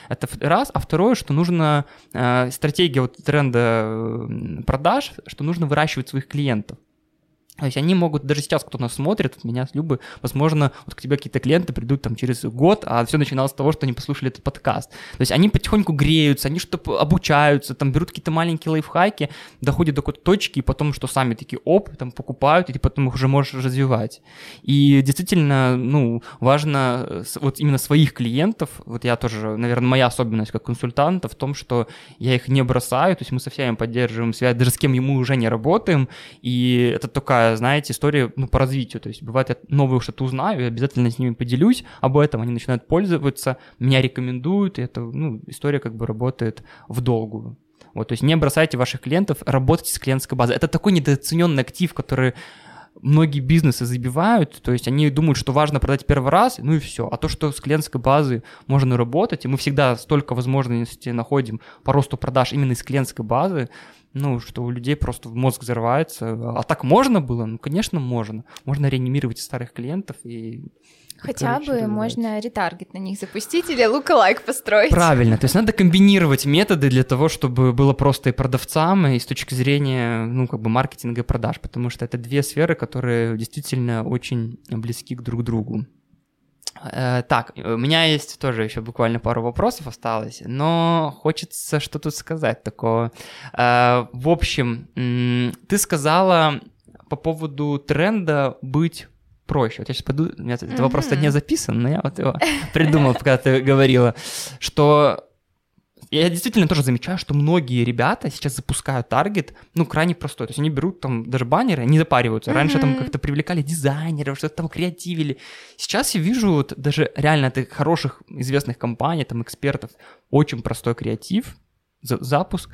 Это раз. А второе, что нужно э, стратегия вот тренда продаж, что нужно выращивать своих клиентов. То есть они могут, даже сейчас кто нас смотрит, меня Любы, возможно, вот к тебе какие-то клиенты придут там через год, а все начиналось с того, что они послушали этот подкаст. То есть они потихоньку греются, они что-то обучаются, там берут какие-то маленькие лайфхаки, доходят до какой-то точки, и потом, что сами такие, оп, там покупают, и ты потом их уже можешь развивать. И действительно, ну, важно вот именно своих клиентов, вот я тоже, наверное, моя особенность как консультанта в том, что я их не бросаю, то есть мы со всеми поддерживаем связь, даже с кем мы уже не работаем, и это такая знаете, история ну, по развитию. То есть бывает, я новое что-то узнаю, и обязательно с ними поделюсь об этом, они начинают пользоваться, меня рекомендуют, и это, ну, история как бы работает в долгую. Вот, то есть не бросайте ваших клиентов, работайте с клиентской базой. Это такой недооцененный актив, который многие бизнесы забивают, то есть они думают, что важно продать первый раз, ну и все. А то, что с клиентской базы можно работать, и мы всегда столько возможностей находим по росту продаж именно из клиентской базы, ну, что у людей просто мозг взрывается. А так можно было? Ну, конечно, можно. Можно реанимировать старых клиентов и Хотя бы можно ретаргет на них запустить или лайк построить. Правильно, то есть надо комбинировать методы для того, чтобы было просто и продавцам, и с точки зрения, ну, как бы маркетинга и продаж, потому что это две сферы, которые действительно очень близки к друг другу. Э, так, у меня есть тоже еще буквально пару вопросов осталось, но хочется что тут сказать такого. Э, в общем, ты сказала по поводу тренда быть проще. Вот я сейчас пойду, у меня mm-hmm. этот вопрос не записан, но я вот его придумал, пока ты говорила, что я действительно тоже замечаю, что многие ребята сейчас запускают таргет, ну, крайне простой. То есть они берут там даже баннеры, не запариваются. Раньше mm-hmm. там как-то привлекали дизайнеров, что-то там креативили. Сейчас я вижу вот даже реально от хороших известных компаний, там экспертов, очень простой креатив, за- запуск.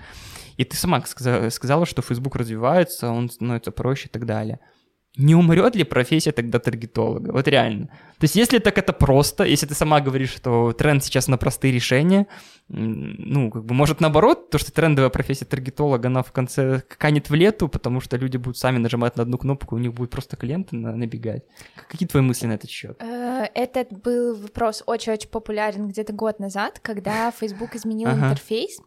И ты сама сказала, что Facebook развивается, он становится проще и так далее не умрет ли профессия тогда таргетолога? Вот реально. То есть если так это просто, если ты сама говоришь, что тренд сейчас на простые решения, ну, как бы, может, наоборот, то, что трендовая профессия таргетолога, она в конце канет в лету, потому что люди будут сами нажимать на одну кнопку, у них будут просто клиенты набегать. Какие твои мысли на этот счет? Э, этот был вопрос очень-очень популярен где-то год назад, когда Facebook изменил интерфейс,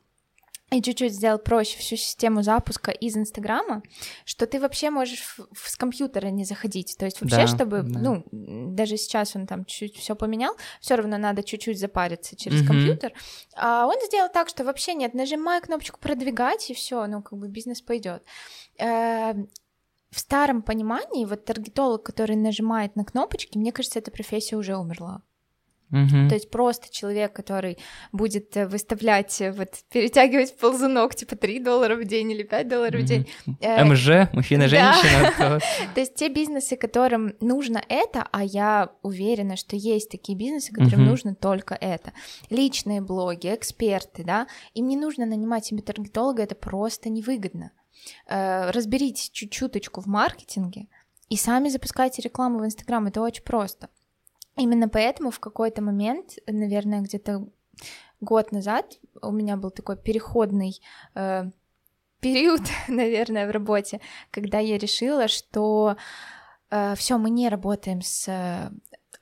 и чуть-чуть сделал проще всю систему запуска из Инстаграма, что ты вообще можешь в, с компьютера не заходить. То есть вообще, да, чтобы, да. ну, даже сейчас он там чуть-чуть все поменял, все равно надо чуть-чуть запариться через mm-hmm. компьютер. А он сделал так, что вообще нет, нажимай кнопочку продвигать и все, ну как бы бизнес пойдет. Э, в старом понимании вот таргетолог, который нажимает на кнопочки, мне кажется, эта профессия уже умерла. Угу. То есть просто человек, который будет э, выставлять, э, вот перетягивать ползунок, типа 3 доллара в день или 5 долларов угу. в день. Э, МЖ, мужчина-женщина. То есть те бизнесы, которым нужно это, а я уверена, что есть такие бизнесы, которым нужно только это. Личные блоги, эксперты, да, им не нужно нанимать себе таргетолога, это просто невыгодно. Разберитесь чуть-чуточку в маркетинге, и сами запускайте рекламу в Инстаграм, это очень просто. Именно поэтому в какой-то момент, наверное, где-то год назад у меня был такой переходный э, период, наверное, в работе, когда я решила, что э, все, мы не работаем с э,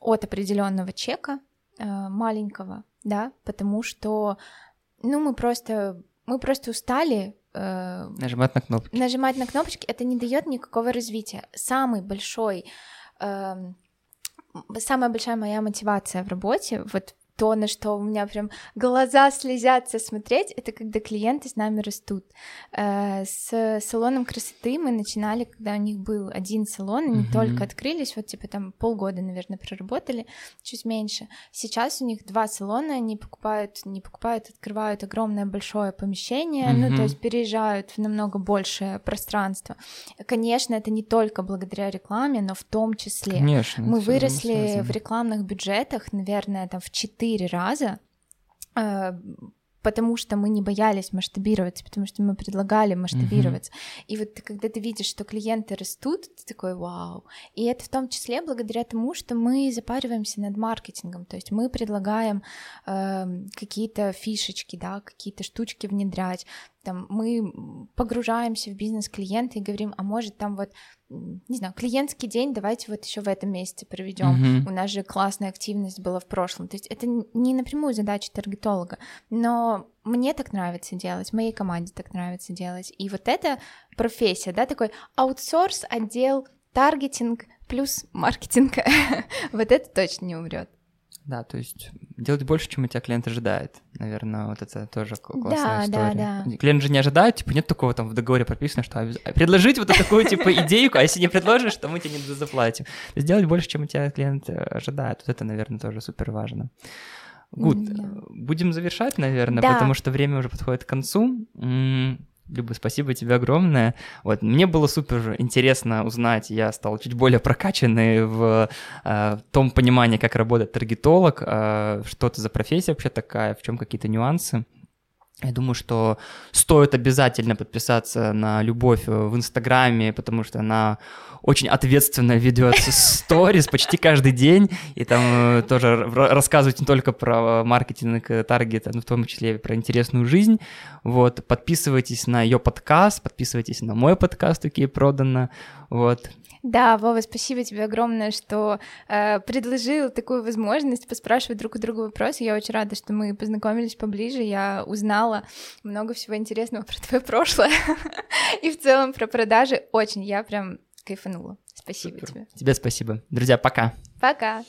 от определенного чека э, маленького, да, потому что, ну, мы просто мы просто устали э, нажимать на кнопки. Нажимать на кнопочки это не дает никакого развития. Самый большой э, самая большая моя мотивация в работе, вот то, на что у меня прям глаза слезятся смотреть, это когда клиенты с нами растут. Э, с салоном красоты мы начинали, когда у них был один салон, они mm-hmm. только открылись, вот типа там полгода, наверное, проработали, чуть меньше. Сейчас у них два салона, они покупают, не покупают, открывают огромное большое помещение, mm-hmm. ну то есть переезжают в намного большее пространство. Конечно, это не только благодаря рекламе, но в том числе. Конечно. Мы выросли в рекламных бюджетах, наверное, там в 4 четыре раза, э, потому что мы не боялись масштабироваться, потому что мы предлагали масштабироваться. Mm-hmm. И вот когда ты видишь, что клиенты растут, ты такой вау. И это в том числе благодаря тому, что мы запариваемся над маркетингом, то есть мы предлагаем э, какие-то фишечки, да, какие-то штучки внедрять. Там мы погружаемся в бизнес клиента и говорим, а может там вот, не знаю, клиентский день, давайте вот еще в этом месяце проведем. Mm-hmm. У нас же классная активность была в прошлом. То есть это не напрямую задача таргетолога, но мне так нравится делать, моей команде так нравится делать. И вот эта профессия, да, такой аутсорс отдел таргетинг плюс маркетинг, вот это точно не умрет. Да, то есть делать больше, чем у тебя клиент ожидает. Наверное, вот это тоже классная да, история. Да, да. Клиент же не ожидает, типа нет такого там в договоре прописано, что обяз... предложить вот такую типа идейку, а если не предложишь, то мы тебе не заплатим. Сделать больше, чем у тебя клиент э, ожидает. Вот это, наверное, тоже супер важно. Гуд, будем завершать, наверное, да. потому что время уже подходит к концу. Люба, спасибо тебе огромное. Вот, мне было супер интересно узнать, я стал чуть более прокачанный в э, том понимании, как работает таргетолог, э, что это за профессия вообще такая, в чем какие-то нюансы. Я думаю, что стоит обязательно подписаться на Любовь в Инстаграме, потому что она очень ответственно ведет сторис почти каждый день, и там э, тоже рассказывает не только про маркетинг э, таргета, но в том числе и про интересную жизнь. Вот, подписывайтесь на ее подкаст, подписывайтесь на мой подкаст «Окей, продано». Вот, да, Вова, спасибо тебе огромное, что э, предложил такую возможность поспрашивать друг у друга вопросы. Я очень рада, что мы познакомились поближе. Я узнала много всего интересного про твое прошлое и в целом про продажи. Очень, я прям кайфанула. Спасибо Супер. тебе. Тебе спасибо. Друзья, пока. Пока.